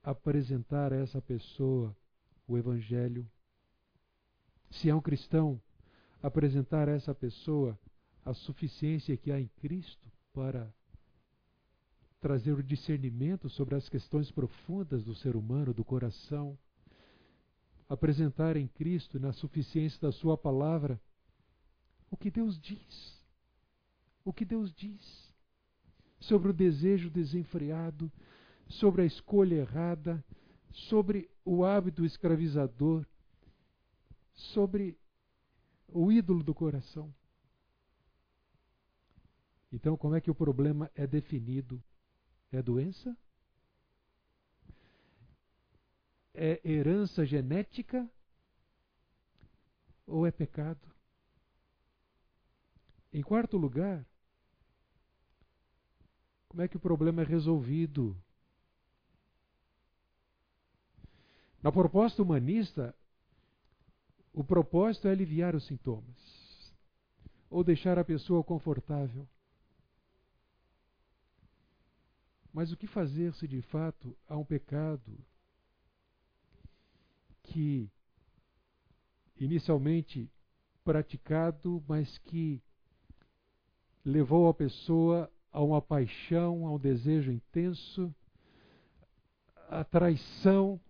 apresentar a essa pessoa o Evangelho. Se é um cristão, apresentar a essa pessoa a suficiência que há em Cristo para trazer o discernimento sobre as questões profundas do ser humano, do coração, apresentar em Cristo, na suficiência da Sua palavra, o que Deus diz. O que Deus diz sobre o desejo desenfreado, sobre a escolha errada, sobre o hábito escravizador, sobre o ídolo do coração. Então, como é que o problema é definido? É doença? É herança genética? Ou é pecado? Em quarto lugar, como é que o problema é resolvido? Na proposta humanista, o propósito é aliviar os sintomas ou deixar a pessoa confortável. Mas o que fazer se de fato há um pecado que inicialmente praticado, mas que levou a pessoa a uma paixão, a um desejo intenso, a traição,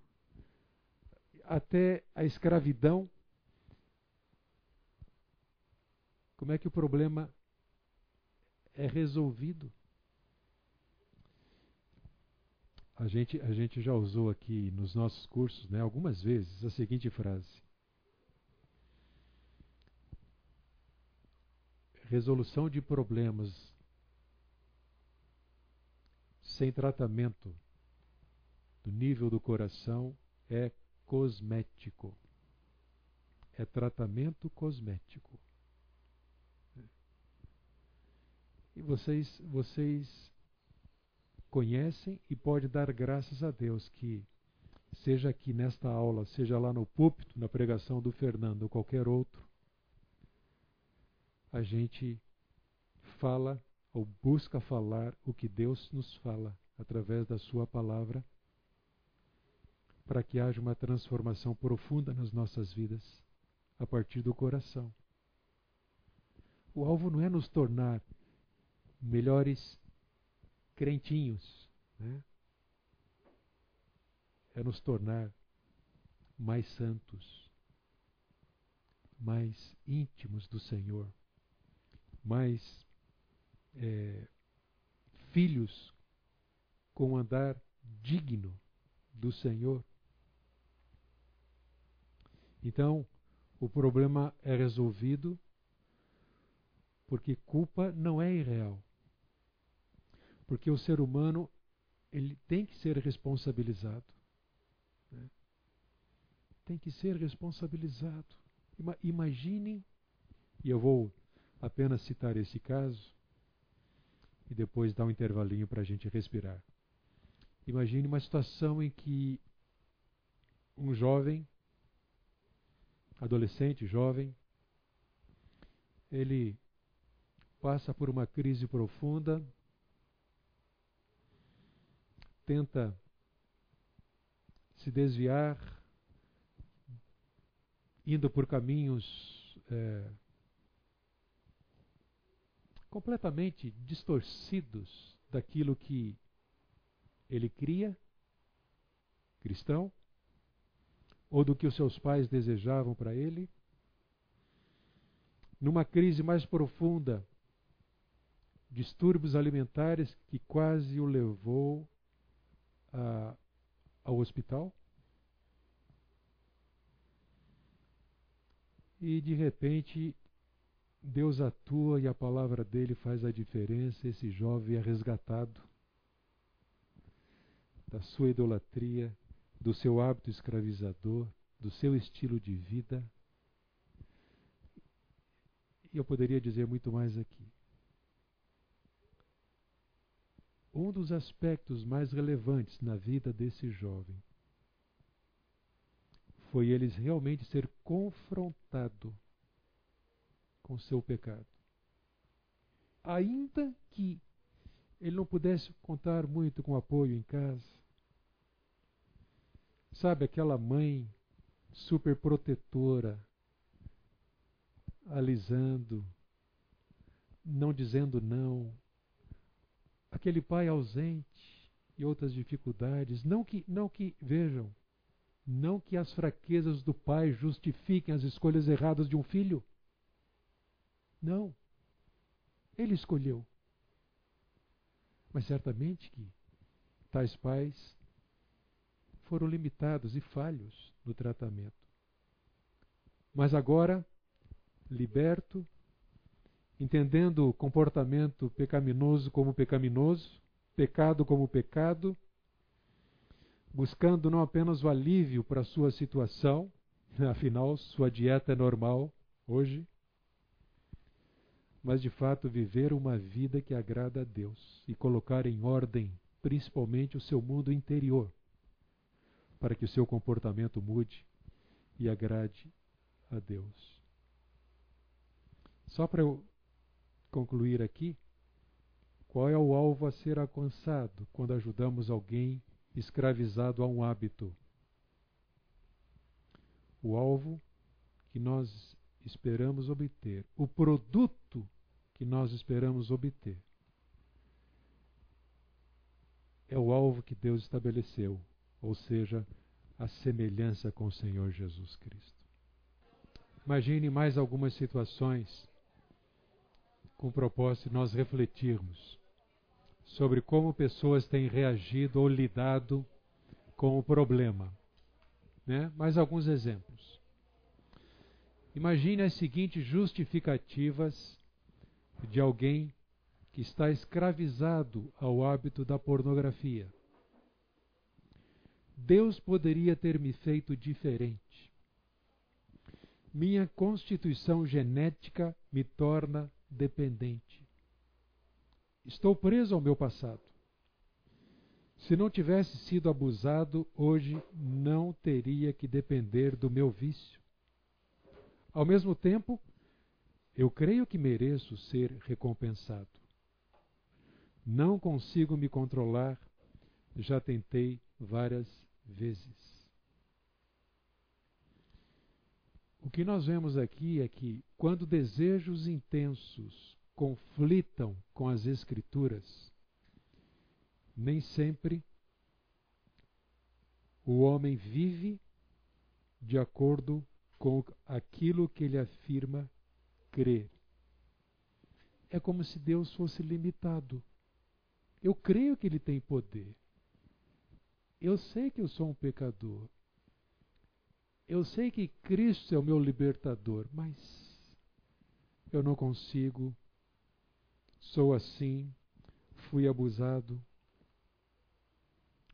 até a escravidão. Como é que o problema é resolvido? A gente, a gente já usou aqui nos nossos cursos né, algumas vezes a seguinte frase: resolução de problemas sem tratamento do nível do coração é cosmético. É tratamento cosmético. E vocês, vocês conhecem e pode dar graças a Deus que seja aqui nesta aula, seja lá no púlpito, na pregação do Fernando ou qualquer outro, a gente fala ou busca falar o que Deus nos fala através da Sua palavra, para que haja uma transformação profunda nas nossas vidas, a partir do coração. O alvo não é nos tornar melhores crentinhos, né? é nos tornar mais santos, mais íntimos do Senhor mais é, filhos com andar digno do Senhor. Então, o problema é resolvido porque culpa não é irreal. Porque o ser humano ele tem que ser responsabilizado. Né? tem que ser responsabilizado. Imaginem, e eu vou apenas citar esse caso, e depois dar um intervalinho para a gente respirar. Imagine uma situação em que um jovem, adolescente, jovem, ele passa por uma crise profunda, tenta se desviar, indo por caminhos é, completamente distorcidos daquilo que ele cria, cristão, ou do que os seus pais desejavam para ele. Numa crise mais profunda, distúrbios alimentares que quase o levou ao hospital. E de repente Deus atua e a palavra dele faz a diferença. Esse jovem é resgatado da sua idolatria, do seu hábito escravizador, do seu estilo de vida. E eu poderia dizer muito mais aqui. Um dos aspectos mais relevantes na vida desse jovem foi ele realmente ser confrontado com seu pecado. Ainda que ele não pudesse contar muito com apoio em casa, sabe, aquela mãe super protetora, alisando, não dizendo não, aquele pai ausente e outras dificuldades, não que, não que vejam, não que as fraquezas do pai justifiquem as escolhas erradas de um filho. Não. Ele escolheu. Mas certamente que tais pais foram limitados e falhos no tratamento. Mas agora, liberto, entendendo o comportamento pecaminoso como pecaminoso, pecado como pecado, buscando não apenas o alívio para a sua situação, [laughs] afinal, sua dieta é normal hoje, mas de fato viver uma vida que agrada a Deus e colocar em ordem, principalmente, o seu mundo interior, para que o seu comportamento mude e agrade a Deus. Só para eu concluir aqui, qual é o alvo a ser alcançado quando ajudamos alguém escravizado a um hábito? O alvo que nós esperamos obter, o produto que nós esperamos obter. É o alvo que Deus estabeleceu, ou seja, a semelhança com o Senhor Jesus Cristo. Imagine mais algumas situações com o propósito de nós refletirmos sobre como pessoas têm reagido ou lidado com o problema. Né? Mais alguns exemplos. Imagine as seguintes justificativas de alguém que está escravizado ao hábito da pornografia. Deus poderia ter me feito diferente. Minha constituição genética me torna dependente. Estou preso ao meu passado. Se não tivesse sido abusado, hoje não teria que depender do meu vício. Ao mesmo tempo, eu creio que mereço ser recompensado. Não consigo me controlar, já tentei várias vezes. O que nós vemos aqui é que, quando desejos intensos conflitam com as Escrituras, nem sempre o homem vive de acordo com aquilo que ele afirma crer. É como se Deus fosse limitado. Eu creio que Ele tem poder. Eu sei que eu sou um pecador. Eu sei que Cristo é o meu libertador, mas eu não consigo. Sou assim, fui abusado.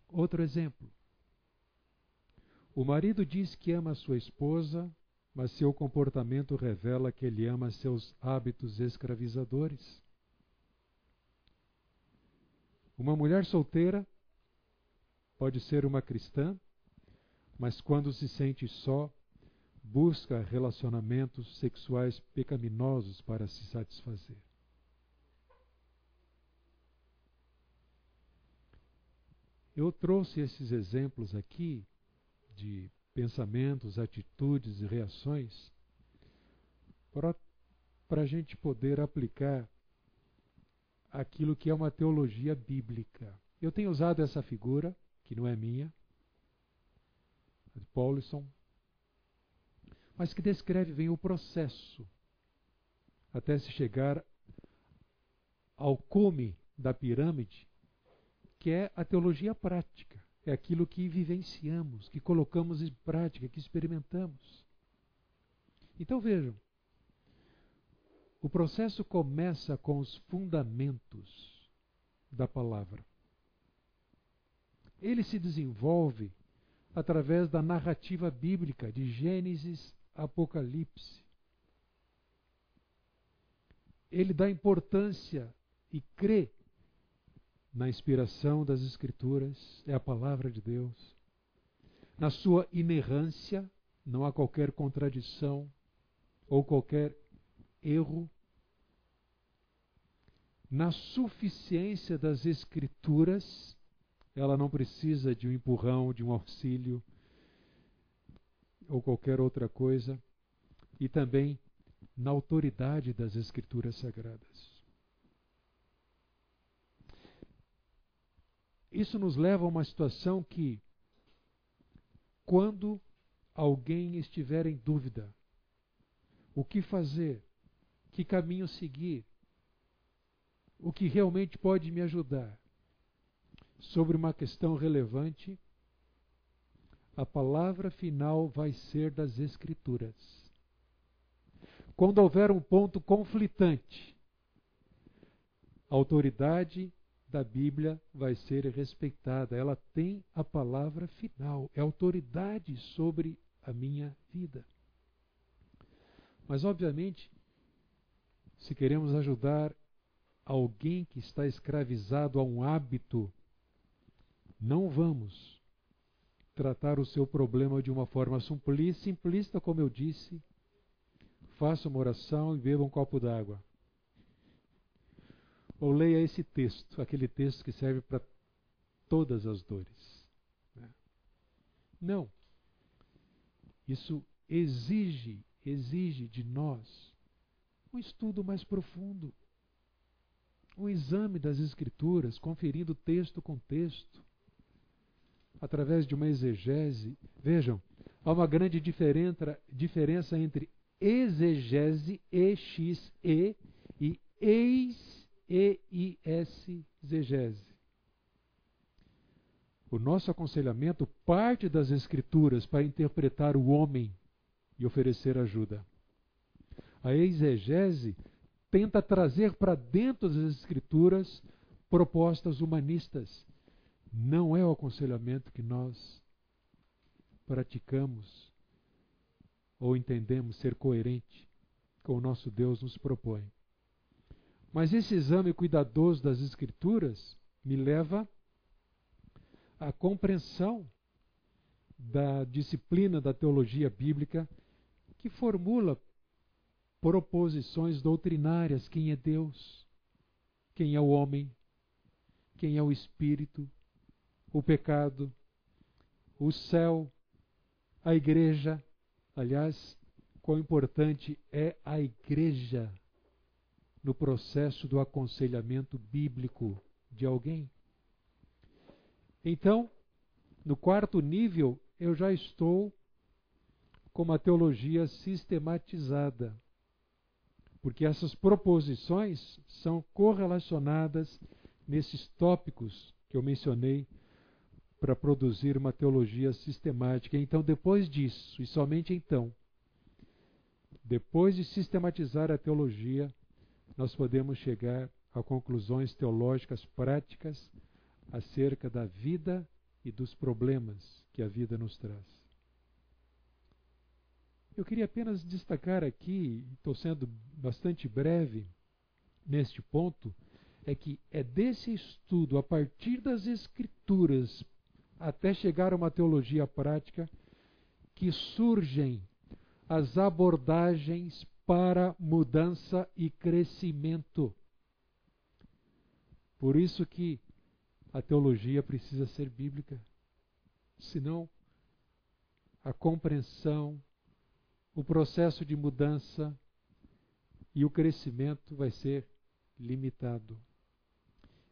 Outro exemplo. O marido diz que ama sua esposa, mas seu comportamento revela que ele ama seus hábitos escravizadores. Uma mulher solteira pode ser uma cristã, mas quando se sente só, busca relacionamentos sexuais pecaminosos para se satisfazer. Eu trouxe esses exemplos aqui de pensamentos, atitudes e reações para a gente poder aplicar aquilo que é uma teologia bíblica. Eu tenho usado essa figura, que não é minha, de Paulson, mas que descreve bem o processo até se chegar ao cume da pirâmide, que é a teologia prática, é aquilo que vivenciamos, que colocamos em prática, que experimentamos. Então vejam, o processo começa com os fundamentos da palavra. Ele se desenvolve através da narrativa bíblica de Gênesis Apocalipse. Ele dá importância e crê na inspiração das Escrituras, é a palavra de Deus. Na sua inerrância, não há qualquer contradição ou qualquer erro na suficiência das Escrituras, ela não precisa de um empurrão, de um auxílio ou qualquer outra coisa, e também na autoridade das Escrituras Sagradas. Isso nos leva a uma situação que, quando alguém estiver em dúvida, o que fazer, que caminho seguir, o que realmente pode me ajudar sobre uma questão relevante, a palavra final vai ser das Escrituras. Quando houver um ponto conflitante, a autoridade da Bíblia vai ser respeitada. Ela tem a palavra final, é autoridade sobre a minha vida. Mas, obviamente, se queremos ajudar alguém que está escravizado a um hábito, não vamos tratar o seu problema de uma forma simplista, como eu disse. Faça uma oração e beba um copo d'água. Ou leia esse texto, aquele texto que serve para todas as dores. Né? Não. Isso exige, exige de nós um estudo mais profundo, um exame das Escrituras, conferindo texto com texto, através de uma exegese. Vejam, há uma grande diferença, entre exegese, E-X-E, e eis-E-I-S, O nosso aconselhamento parte das Escrituras para interpretar o homem e oferecer ajuda. A exegese tenta trazer para dentro das Escrituras propostas humanistas. Não é o aconselhamento que nós praticamos ou entendemos ser coerente com o nosso Deus nos propõe. Mas esse exame cuidadoso das Escrituras me leva à compreensão da disciplina da teologia bíblica que formula proposições doutrinárias: quem é Deus, quem é o homem, quem é o espírito, o pecado, o céu, a igreja. Aliás, quão importante é a igreja no processo do aconselhamento bíblico de alguém. Então, no quarto nível, eu já estou com uma teologia sistematizada porque essas proposições são correlacionadas nesses tópicos que eu mencionei para produzir uma teologia sistemática. Então, depois disso, e somente então, depois de sistematizar a teologia, nós podemos chegar a conclusões teológicas práticas acerca da vida e dos problemas que a vida nos traz. Eu queria apenas destacar aqui, estou sendo bastante breve neste ponto, é que é desse estudo, a partir das Escrituras, até chegar a uma teologia prática, que surgem as abordagens para mudança e crescimento. Por isso que a teologia precisa ser bíblica. Senão, a compreensão, o processo de mudança e o crescimento vai ser limitado.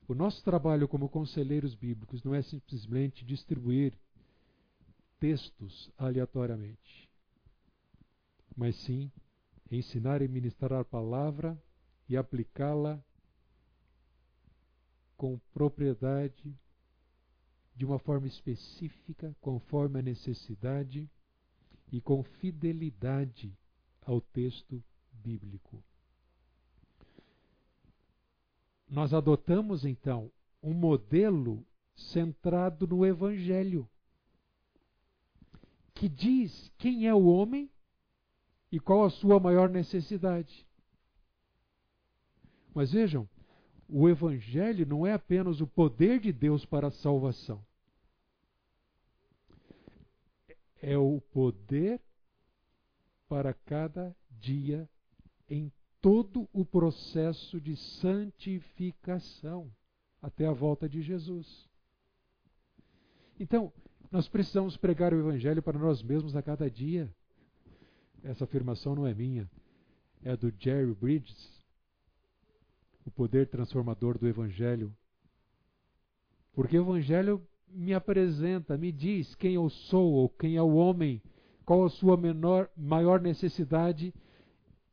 O nosso trabalho como conselheiros bíblicos não é simplesmente distribuir textos aleatoriamente, mas sim ensinar e ministrar a palavra e aplicá-la com propriedade, de uma forma específica, conforme a necessidade e com fidelidade ao texto bíblico. Nós adotamos então um modelo centrado no Evangelho, que diz quem é o homem e qual a sua maior necessidade. Mas vejam, o Evangelho não é apenas o poder de Deus para a salvação. É o poder para cada dia em todo o processo de santificação até a volta de Jesus. Então, nós precisamos pregar o Evangelho para nós mesmos a cada dia. Essa afirmação não é minha, é do Jerry Bridges, o poder transformador do Evangelho. Porque o Evangelho me apresenta, me diz quem eu sou ou quem é o homem, qual a sua menor, maior necessidade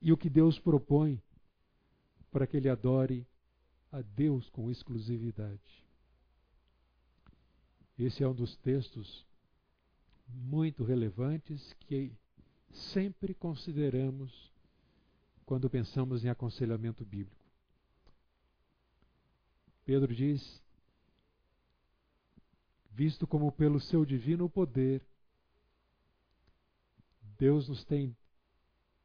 e o que Deus propõe para que ele adore a Deus com exclusividade. Esse é um dos textos muito relevantes que sempre consideramos quando pensamos em aconselhamento bíblico. Pedro diz: visto como pelo seu divino poder, Deus nos tem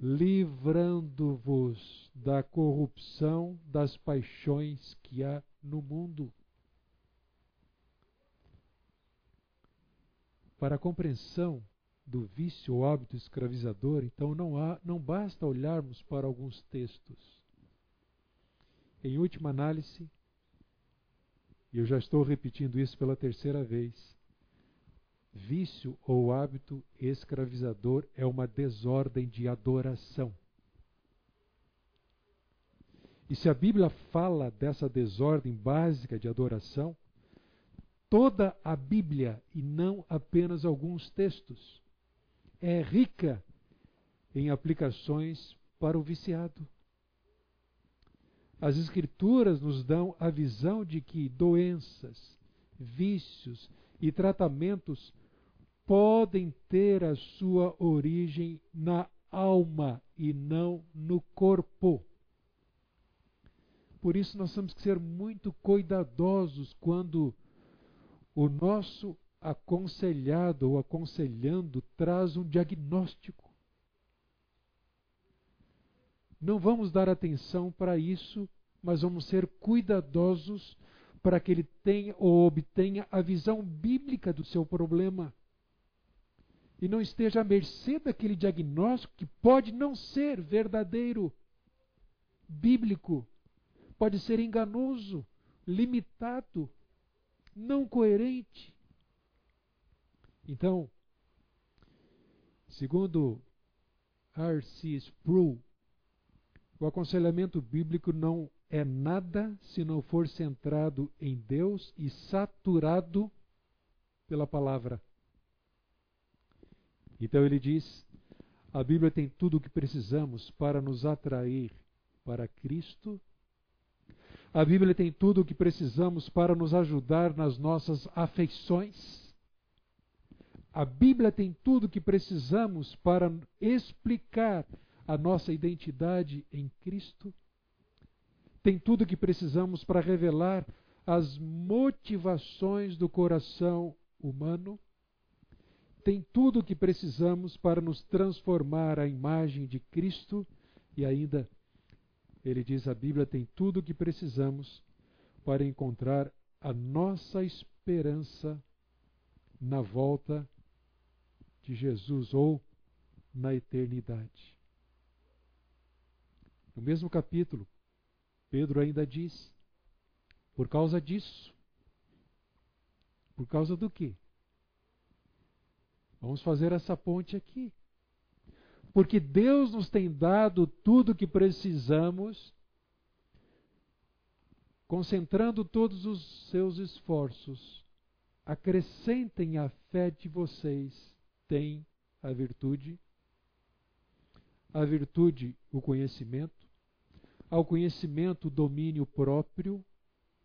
livrando-vos da corrupção das paixões que há no mundo. Para a compreensão do vício ou hábito escravizador, então não, há, não basta olharmos para alguns textos. Em última análise, e eu já estou repetindo isso pela terceira vez, Vício ou hábito escravizador é uma desordem de adoração. E se a Bíblia fala dessa desordem básica de adoração, toda a Bíblia, e não apenas alguns textos, é rica em aplicações para o viciado. As Escrituras nos dão a visão de que doenças, vícios e tratamentos podem ter a sua origem na alma e não no corpo. Por isso nós temos que ser muito cuidadosos quando o nosso aconselhado ou aconselhando traz um diagnóstico. Não vamos dar atenção para isso, mas vamos ser cuidadosos para que ele tenha ou obtenha a visão bíblica do seu problema e não esteja à mercê daquele diagnóstico que pode não ser verdadeiro, bíblico, pode ser enganoso, limitado, não coerente. Então, segundo R.C. Sproul, o aconselhamento bíblico não é nada se não for centrado em Deus e saturado pela palavra. Então ele diz: A Bíblia tem tudo o que precisamos para nos atrair para Cristo. A Bíblia tem tudo o que precisamos para nos ajudar nas nossas afeições. A Bíblia tem tudo o que precisamos para explicar a nossa identidade em Cristo. Tem tudo o que precisamos para revelar as motivações do coração humano. Tem tudo o que precisamos para nos transformar à imagem de Cristo e ainda ele diz a Bíblia tem tudo o que precisamos para encontrar a nossa esperança na volta de Jesus ou na eternidade. No mesmo capítulo, Pedro ainda diz: por causa disso. Por causa do quê? Vamos fazer essa ponte aqui. Porque Deus nos tem dado tudo o que precisamos, concentrando todos os seus esforços. Acrescentem a fé de vocês, tem a virtude, a virtude, o conhecimento, ao conhecimento o domínio próprio,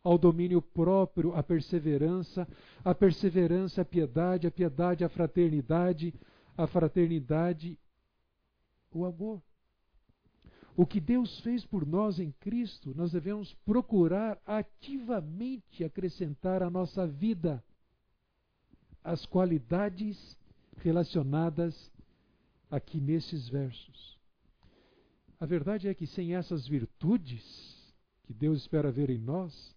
ao domínio próprio a perseverança, a perseverança a piedade, a piedade a fraternidade, a fraternidade o amor. O que Deus fez por nós em Cristo, nós devemos procurar ativamente acrescentar à nossa vida as qualidades relacionadas aqui nesses versos. A verdade é que sem essas virtudes que Deus espera ver em nós,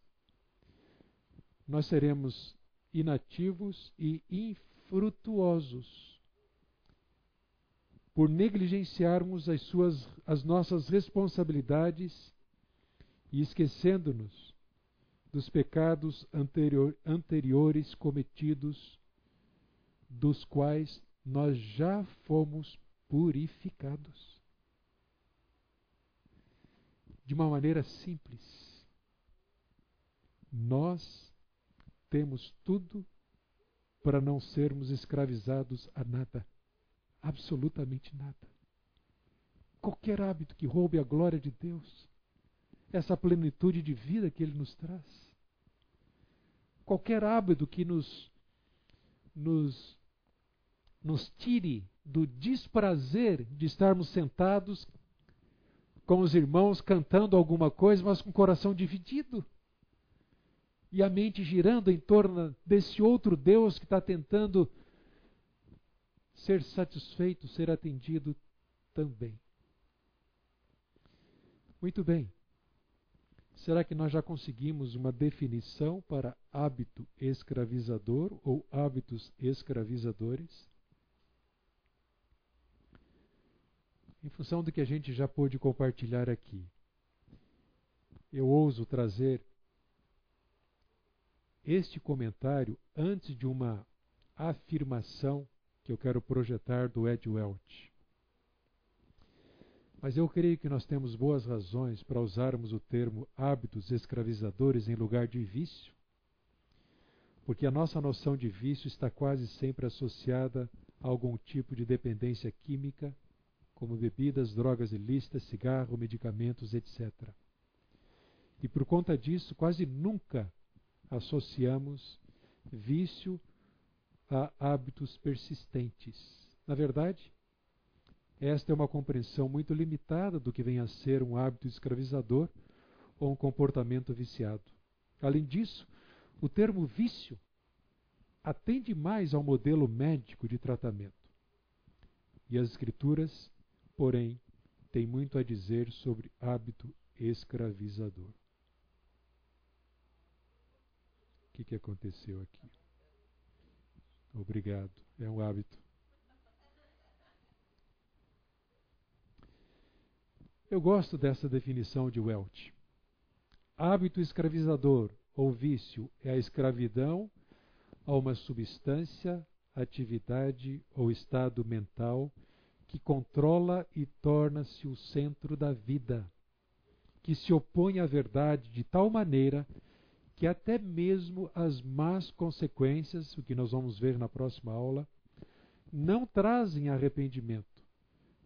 nós seremos inativos e infrutuosos por negligenciarmos as, suas, as nossas responsabilidades e esquecendo-nos dos pecados anterior, anteriores cometidos, dos quais nós já fomos purificados de uma maneira simples. Nós temos tudo para não sermos escravizados a nada, absolutamente nada. Qualquer hábito que roube a glória de Deus, essa plenitude de vida que Ele nos traz, qualquer hábito que nos, nos, nos tire do desprazer de estarmos sentados com os irmãos cantando alguma coisa, mas com o coração dividido. E a mente girando em torno desse outro Deus que está tentando ser satisfeito, ser atendido também. Muito bem. Será que nós já conseguimos uma definição para hábito escravizador ou hábitos escravizadores? em função do que a gente já pôde compartilhar aqui. Eu ouso trazer este comentário antes de uma afirmação que eu quero projetar do Ed Welch. Mas eu creio que nós temos boas razões para usarmos o termo hábitos escravizadores em lugar de vício, porque a nossa noção de vício está quase sempre associada a algum tipo de dependência química como bebidas, drogas ilícitas, cigarro, medicamentos, etc. E por conta disso, quase nunca associamos vício a hábitos persistentes. Na verdade, esta é uma compreensão muito limitada do que vem a ser um hábito escravizador ou um comportamento viciado. Além disso, o termo vício atende mais ao modelo médico de tratamento. E as Escrituras porém, tem muito a dizer sobre hábito escravizador. O que, que aconteceu aqui? Obrigado. É um hábito. Eu gosto dessa definição de Welch. Hábito escravizador ou vício é a escravidão a uma substância, atividade ou estado mental que controla e torna-se o centro da vida, que se opõe à verdade de tal maneira que até mesmo as más consequências, o que nós vamos ver na próxima aula, não trazem arrependimento,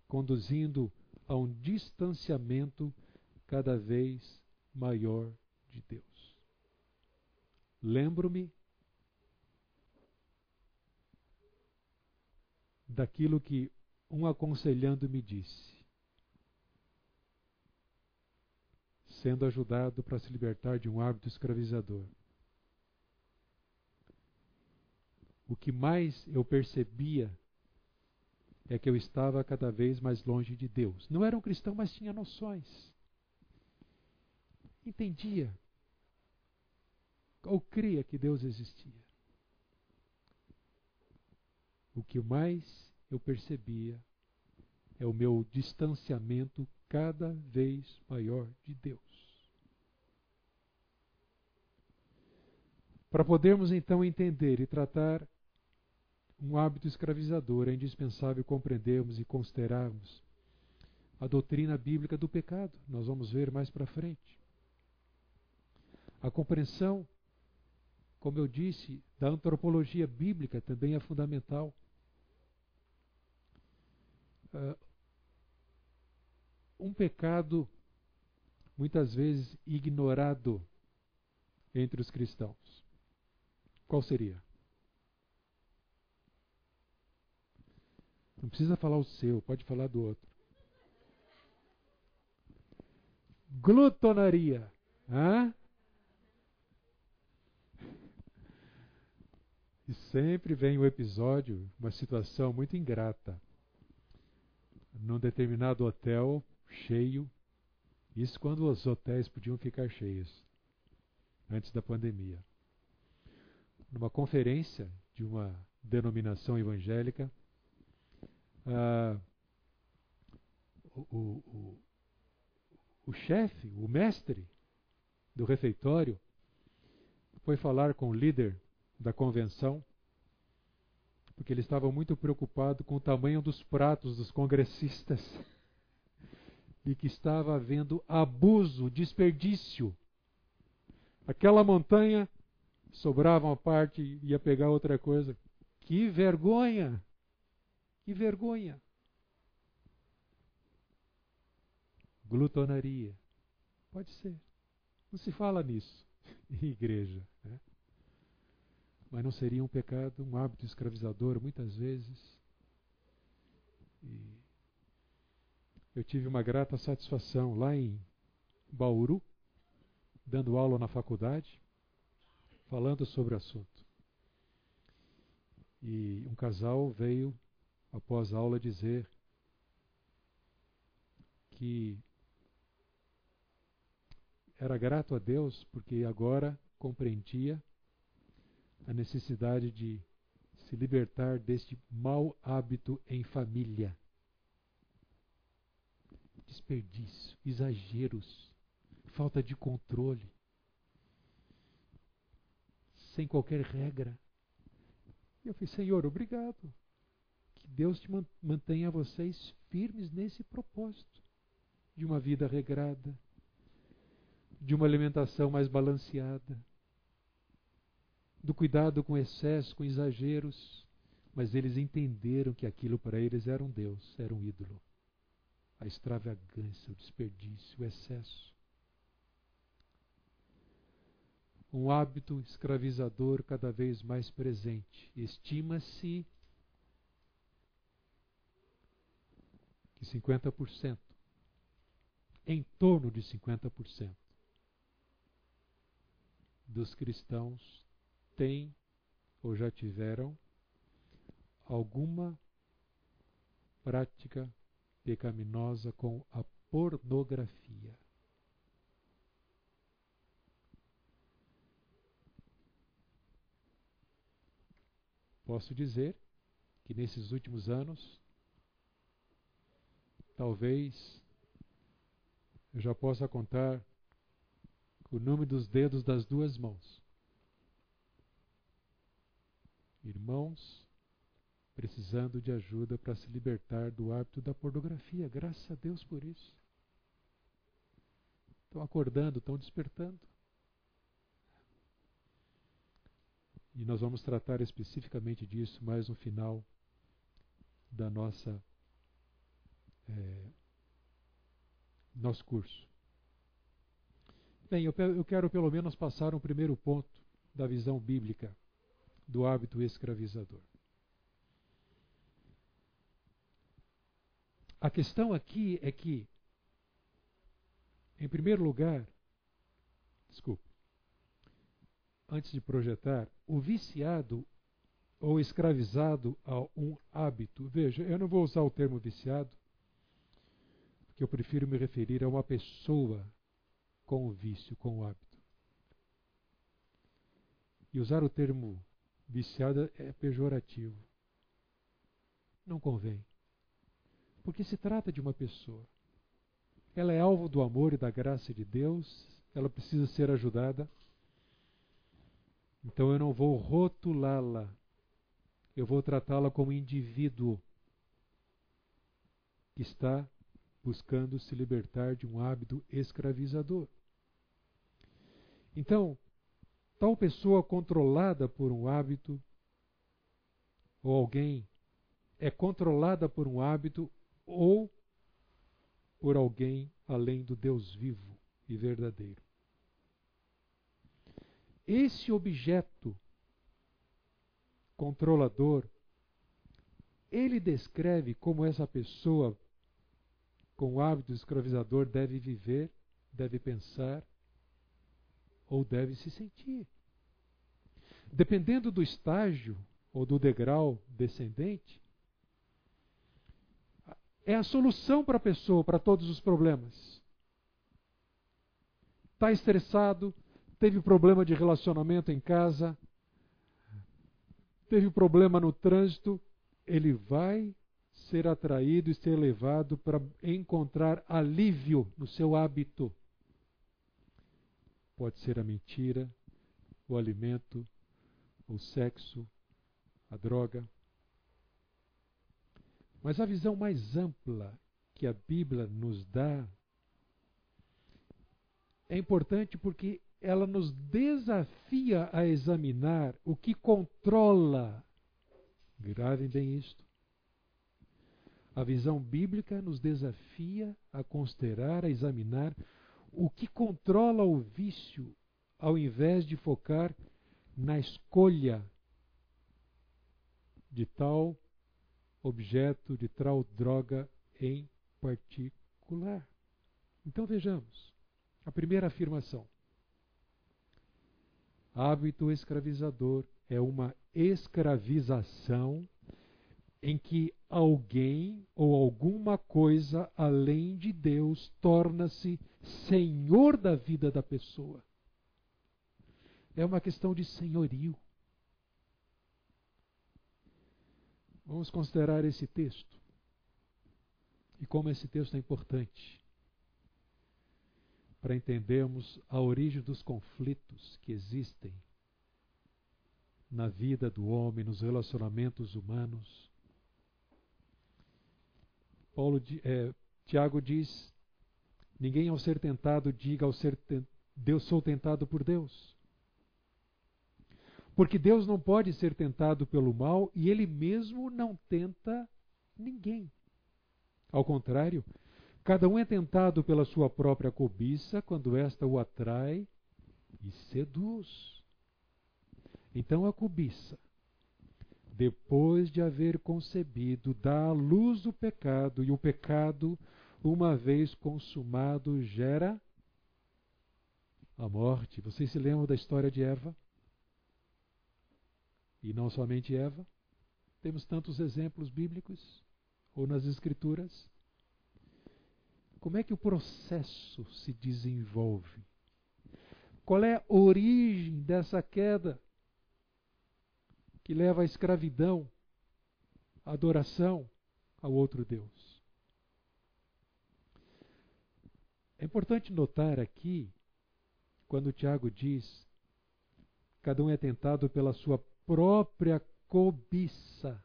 conduzindo a um distanciamento cada vez maior de Deus. Lembro-me daquilo que um aconselhando me disse. Sendo ajudado para se libertar de um hábito escravizador. O que mais eu percebia é que eu estava cada vez mais longe de Deus. Não era um cristão, mas tinha noções. Entendia. Ou cria que Deus existia. O que mais eu percebia é o meu distanciamento cada vez maior de Deus. Para podermos então entender e tratar um hábito escravizador, é indispensável compreendermos e considerarmos a doutrina bíblica do pecado. Nós vamos ver mais para frente. A compreensão, como eu disse, da antropologia bíblica também é fundamental. Uh, um pecado muitas vezes ignorado entre os cristãos. Qual seria? Não precisa falar o seu, pode falar do outro. Glutonaria. Hã? E sempre vem o episódio, uma situação muito ingrata. Num determinado hotel cheio, isso quando os hotéis podiam ficar cheios, antes da pandemia. Numa conferência de uma denominação evangélica, ah, o, o, o chefe, o mestre do refeitório, foi falar com o líder da convenção, porque ele estava muito preocupado com o tamanho dos pratos dos congressistas e que estava havendo abuso, desperdício. Aquela montanha sobrava uma parte e ia pegar outra coisa. Que vergonha! Que vergonha! Glutonaria. Pode ser. Não se fala nisso [laughs] em igreja. Né? Mas não seria um pecado, um hábito escravizador, muitas vezes. E eu tive uma grata satisfação lá em Bauru, dando aula na faculdade, falando sobre o assunto. E um casal veio após a aula, dizer que era grato a Deus porque agora compreendia a necessidade de se libertar deste mau hábito em família. Desperdício, exageros, falta de controle, sem qualquer regra. E eu falei, Senhor, obrigado. Que Deus te mantenha vocês firmes nesse propósito de uma vida regrada, de uma alimentação mais balanceada, do cuidado com excesso, com exageros, mas eles entenderam que aquilo para eles era um Deus, era um ídolo. A extravagância, o desperdício, o excesso. Um hábito escravizador cada vez mais presente. Estima-se que 50%, em torno de 50% dos cristãos têm ou já tiveram alguma prática pecaminosa com a pornografia. Posso dizer que nesses últimos anos Talvez eu já possa contar o número dos dedos das duas mãos. Irmãos precisando de ajuda para se libertar do hábito da pornografia. Graças a Deus por isso. Estão acordando, estão despertando. E nós vamos tratar especificamente disso mais no final da nossa é, nosso curso. Bem, eu, eu quero pelo menos passar um primeiro ponto da visão bíblica do hábito escravizador. A questão aqui é que, em primeiro lugar, desculpe, antes de projetar, o viciado ou escravizado a um hábito. Veja, eu não vou usar o termo viciado, porque eu prefiro me referir a uma pessoa com o vício, com o hábito. E usar o termo viciado é pejorativo. Não convém. Porque se trata de uma pessoa. Ela é alvo do amor e da graça de Deus, ela precisa ser ajudada. Então eu não vou rotulá-la, eu vou tratá-la como indivíduo que está buscando se libertar de um hábito escravizador. Então, tal pessoa controlada por um hábito, ou alguém é controlada por um hábito ou por alguém além do Deus vivo e verdadeiro. Esse objeto controlador, ele descreve como essa pessoa com o hábito escravizador deve viver, deve pensar ou deve se sentir. Dependendo do estágio ou do degrau descendente, é a solução para a pessoa, para todos os problemas. Está estressado, teve problema de relacionamento em casa, teve problema no trânsito, ele vai ser atraído e ser levado para encontrar alívio no seu hábito. Pode ser a mentira, o alimento, o sexo, a droga. Mas a visão mais ampla que a Bíblia nos dá é importante porque ela nos desafia a examinar o que controla. Gravem bem isto. A visão bíblica nos desafia a considerar, a examinar o que controla o vício, ao invés de focar na escolha de tal objeto de tal droga em particular. Então vejamos. A primeira afirmação. Hábito escravizador é uma escravização em que alguém ou alguma coisa além de Deus torna-se senhor da vida da pessoa. É uma questão de senhorio. Vamos considerar esse texto e como esse texto é importante para entendermos a origem dos conflitos que existem na vida do homem, nos relacionamentos humanos. Paulo, é, Tiago diz: ninguém ao ser tentado diga ao ser Deus sou tentado por Deus. Porque Deus não pode ser tentado pelo mal e ele mesmo não tenta ninguém. Ao contrário, cada um é tentado pela sua própria cobiça quando esta o atrai e seduz. Então a cobiça, depois de haver concebido, dá à luz o pecado, e o pecado, uma vez consumado, gera a morte. Vocês se lembram da história de Eva? E não somente Eva. Temos tantos exemplos bíblicos ou nas Escrituras. Como é que o processo se desenvolve? Qual é a origem dessa queda que leva à escravidão, à adoração ao outro Deus? É importante notar aqui, quando Tiago diz: cada um é tentado pela sua própria cobiça.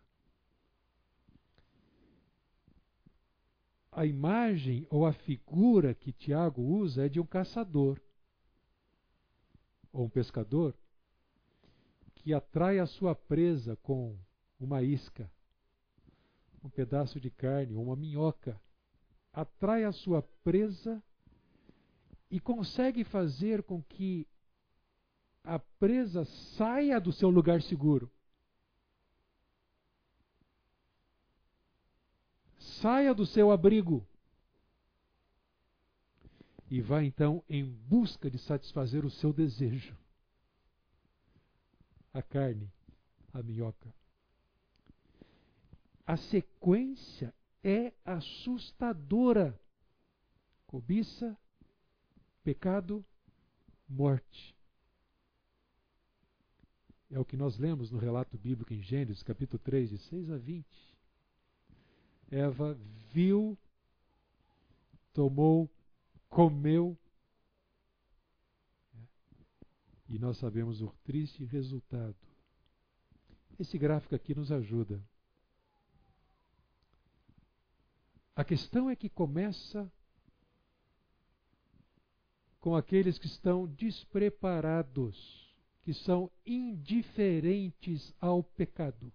A imagem ou a figura que Tiago usa é de um caçador ou um pescador que atrai a sua presa com uma isca, um pedaço de carne ou uma minhoca atrai a sua presa e consegue fazer com que a presa saia do seu lugar seguro. Saia do seu abrigo. E vá então em busca de satisfazer o seu desejo. A carne, a minhoca. A sequência é assustadora. Cobiça, pecado, morte. É o que nós lemos no relato bíblico em Gênesis, capítulo 3, de 6 a 20. Eva viu, tomou, comeu. E nós sabemos o triste resultado. Esse gráfico aqui nos ajuda. A questão é que começa com aqueles que estão despreparados que são indiferentes ao pecado.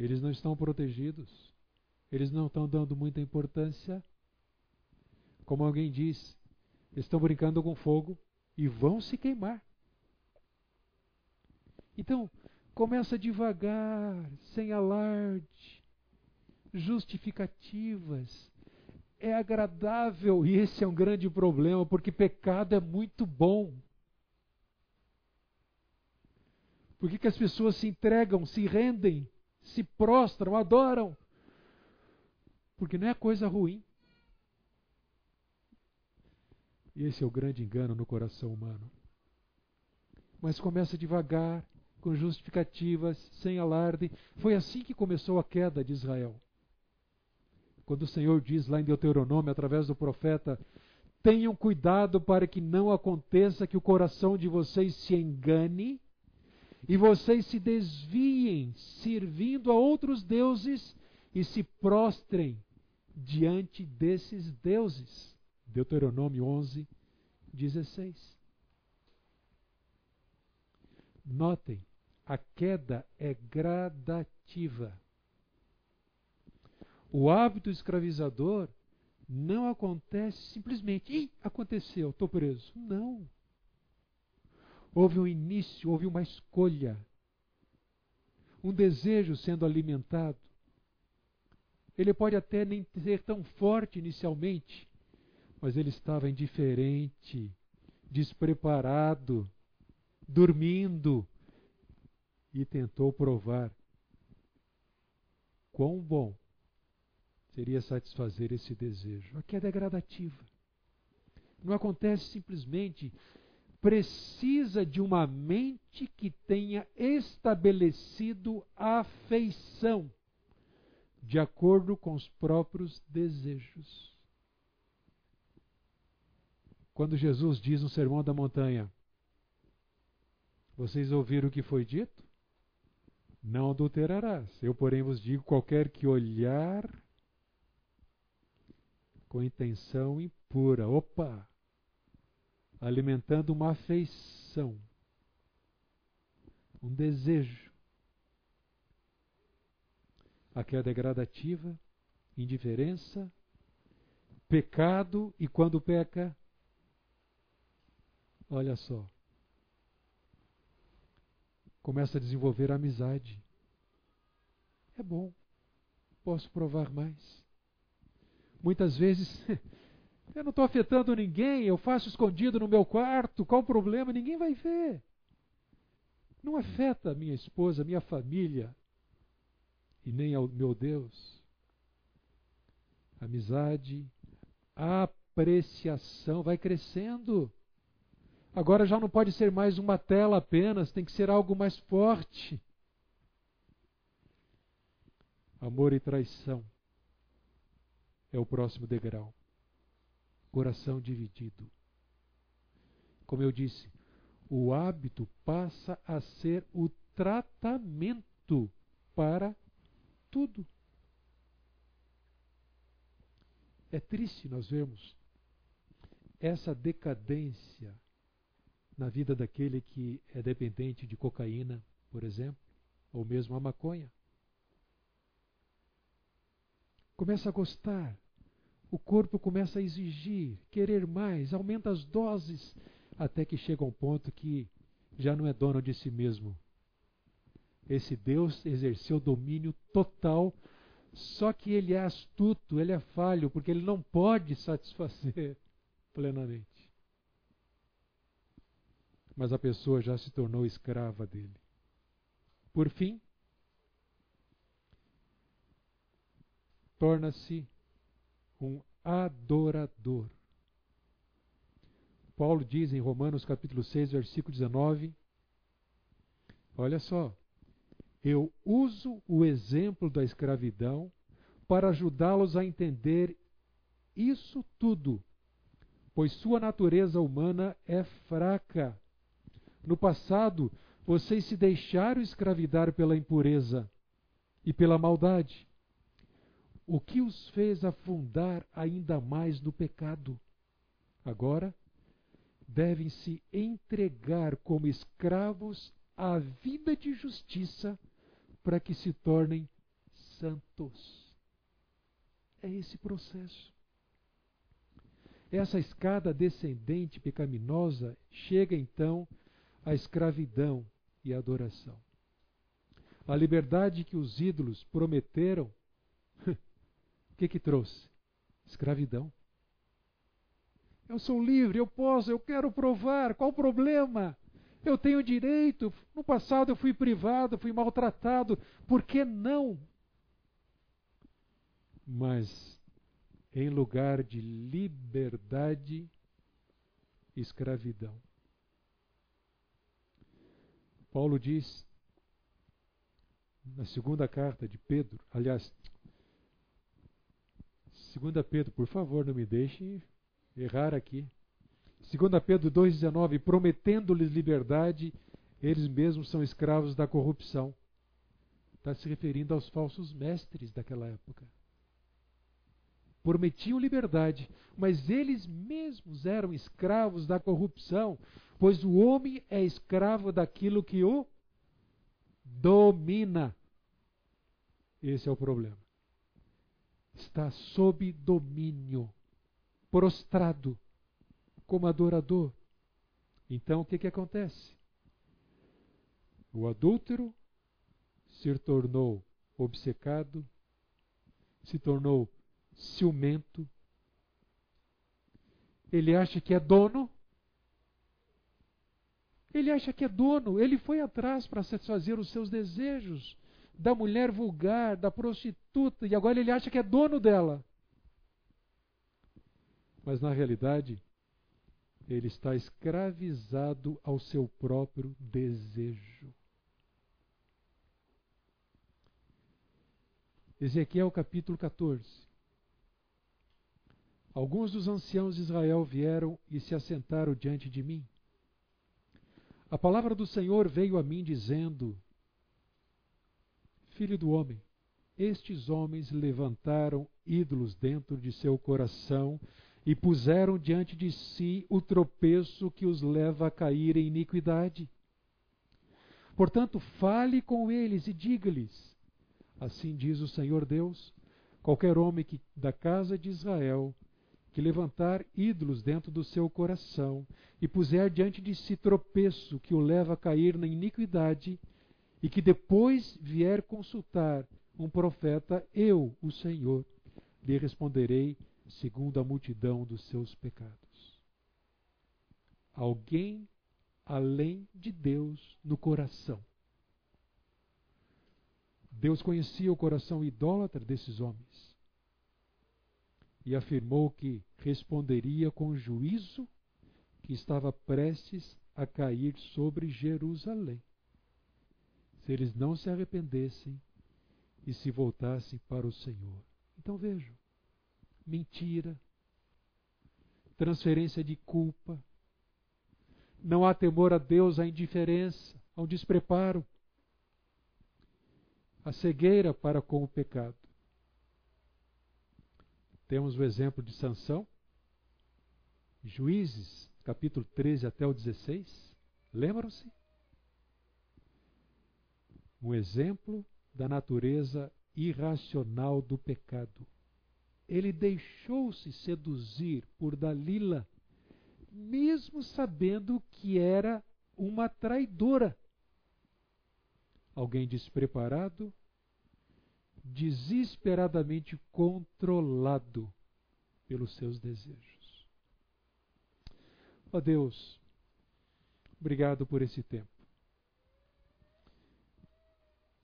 Eles não estão protegidos, eles não estão dando muita importância. Como alguém diz, estão brincando com fogo e vão se queimar. Então, começa devagar, sem alarde, justificativas, é agradável e esse é um grande problema, porque pecado é muito bom. Por que, que as pessoas se entregam, se rendem, se prostram, adoram? Porque não é coisa ruim. E esse é o grande engano no coração humano. Mas começa devagar, com justificativas, sem alarde. Foi assim que começou a queda de Israel. Quando o Senhor diz lá em Deuteronômio, através do profeta, tenham cuidado para que não aconteça que o coração de vocês se engane e vocês se desviem servindo a outros deuses e se prostrem diante desses deuses. Deuteronômio 11, 16. Notem, a queda é gradativa. O hábito escravizador não acontece simplesmente, Ih, aconteceu, estou preso. Não. Houve um início, houve uma escolha, um desejo sendo alimentado. Ele pode até nem ser tão forte inicialmente, mas ele estava indiferente, despreparado, dormindo e tentou provar quão bom seria satisfazer esse desejo. A queda é gradativa. Não acontece simplesmente. Precisa de uma mente que tenha estabelecido afeição de acordo com os próprios desejos. Quando Jesus diz no Sermão da Montanha: Vocês ouviram o que foi dito? Não adulterarás. Eu, porém, vos digo: qualquer que olhar com intenção impura. Opa! Alimentando uma afeição, um desejo. A é gradativa, indiferença, pecado e quando peca, olha só, começa a desenvolver amizade. É bom, posso provar mais. Muitas vezes, [laughs] eu não estou afetando ninguém, eu faço escondido no meu quarto, qual o problema? Ninguém vai ver. Não afeta minha esposa, minha família e nem ao meu Deus. Amizade, apreciação vai crescendo. Agora já não pode ser mais uma tela apenas, tem que ser algo mais forte. Amor e traição é o próximo degrau. Coração dividido. Como eu disse, o hábito passa a ser o tratamento para tudo. É triste nós vermos essa decadência na vida daquele que é dependente de cocaína, por exemplo, ou mesmo a maconha. começa a gostar, o corpo começa a exigir, querer mais, aumenta as doses, até que chega um ponto que já não é dono de si mesmo. Esse Deus exerceu domínio total, só que ele é astuto, ele é falho, porque ele não pode satisfazer [laughs] plenamente. Mas a pessoa já se tornou escrava dele. Por fim, torna-se um adorador. Paulo diz em Romanos capítulo 6, versículo 19, olha só, eu uso o exemplo da escravidão para ajudá-los a entender isso tudo, pois sua natureza humana é fraca. No passado, vocês se deixaram escravidar pela impureza e pela maldade o que os fez afundar ainda mais no pecado. Agora, devem se entregar como escravos à vida de justiça para que se tornem santos. É esse processo. Essa escada descendente pecaminosa chega então à escravidão e à adoração. A liberdade que os ídolos prometeram que que trouxe? Escravidão. Eu sou livre, eu posso, eu quero provar, qual o problema? Eu tenho direito. No passado eu fui privado, fui maltratado, por que não? Mas em lugar de liberdade, escravidão. Paulo diz na segunda carta de Pedro, aliás, 2 Pedro, por favor, não me deixe errar aqui. 2 Pedro 2,19: Prometendo-lhes liberdade, eles mesmos são escravos da corrupção. Está se referindo aos falsos mestres daquela época. Prometiam liberdade, mas eles mesmos eram escravos da corrupção, pois o homem é escravo daquilo que o domina. Esse é o problema está sob domínio, prostrado, como adorador. Então o que, que acontece? O adúltero se tornou obcecado, se tornou ciumento, ele acha que é dono, ele acha que é dono, ele foi atrás para satisfazer os seus desejos, da mulher vulgar, da prostituta, e agora ele acha que é dono dela. Mas na realidade, ele está escravizado ao seu próprio desejo. Ezequiel capítulo 14. Alguns dos anciãos de Israel vieram e se assentaram diante de mim. A palavra do Senhor veio a mim dizendo: Filho do homem, estes homens levantaram ídolos dentro de seu coração e puseram diante de si o tropeço que os leva a cair em iniquidade. Portanto, fale com eles e diga-lhes: Assim diz o Senhor Deus: qualquer homem que da casa de Israel que levantar ídolos dentro do seu coração e puser diante de si tropeço que o leva a cair na iniquidade, e que depois vier consultar um profeta, eu, o Senhor, lhe responderei segundo a multidão dos seus pecados. Alguém além de Deus no coração. Deus conhecia o coração idólatra desses homens e afirmou que responderia com juízo que estava prestes a cair sobre Jerusalém se eles não se arrependessem e se voltassem para o Senhor. Então vejam: mentira, transferência de culpa, não há temor a Deus, há indiferença, há um despreparo, a cegueira para com o pecado. Temos o exemplo de Sansão, Juízes, capítulo 13 até o 16. Lembram-se? Um exemplo da natureza irracional do pecado. ele deixou-se seduzir por Dalila, mesmo sabendo que era uma traidora. Alguém despreparado, desesperadamente controlado pelos seus desejos. Ó oh Deus, obrigado por esse tempo.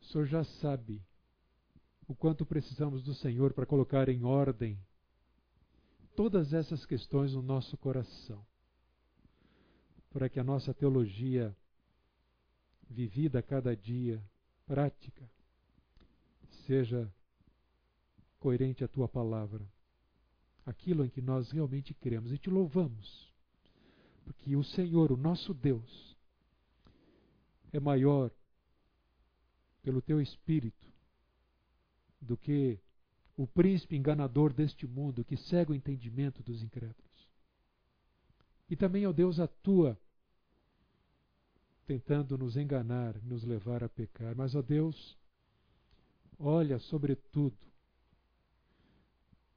O Senhor já sabe o quanto precisamos do Senhor para colocar em ordem todas essas questões no nosso coração, para que a nossa teologia, vivida a cada dia, prática, seja coerente à tua palavra, aquilo em que nós realmente cremos. E te louvamos, porque o Senhor, o nosso Deus, é maior pelo teu Espírito do que o príncipe enganador deste mundo que cega o entendimento dos incrédulos. E também, ó Deus, atua tentando nos enganar, nos levar a pecar. Mas, ó Deus, olha sobretudo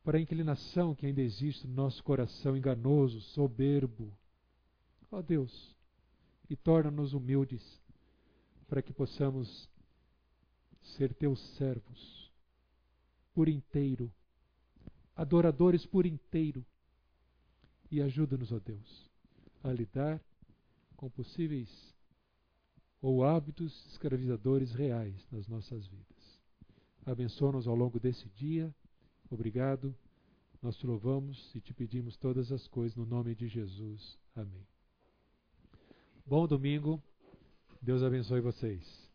para a inclinação que ainda existe no nosso coração enganoso, soberbo. Ó Deus, e torna-nos humildes para que possamos ser teus servos por inteiro, adoradores por inteiro. E ajuda-nos, ó Deus, a lidar com possíveis ou hábitos escravizadores reais nas nossas vidas. Abençoa-nos ao longo desse dia. Obrigado. Nós te louvamos e te pedimos todas as coisas no nome de Jesus. Amém. Bom domingo. Deus abençoe vocês.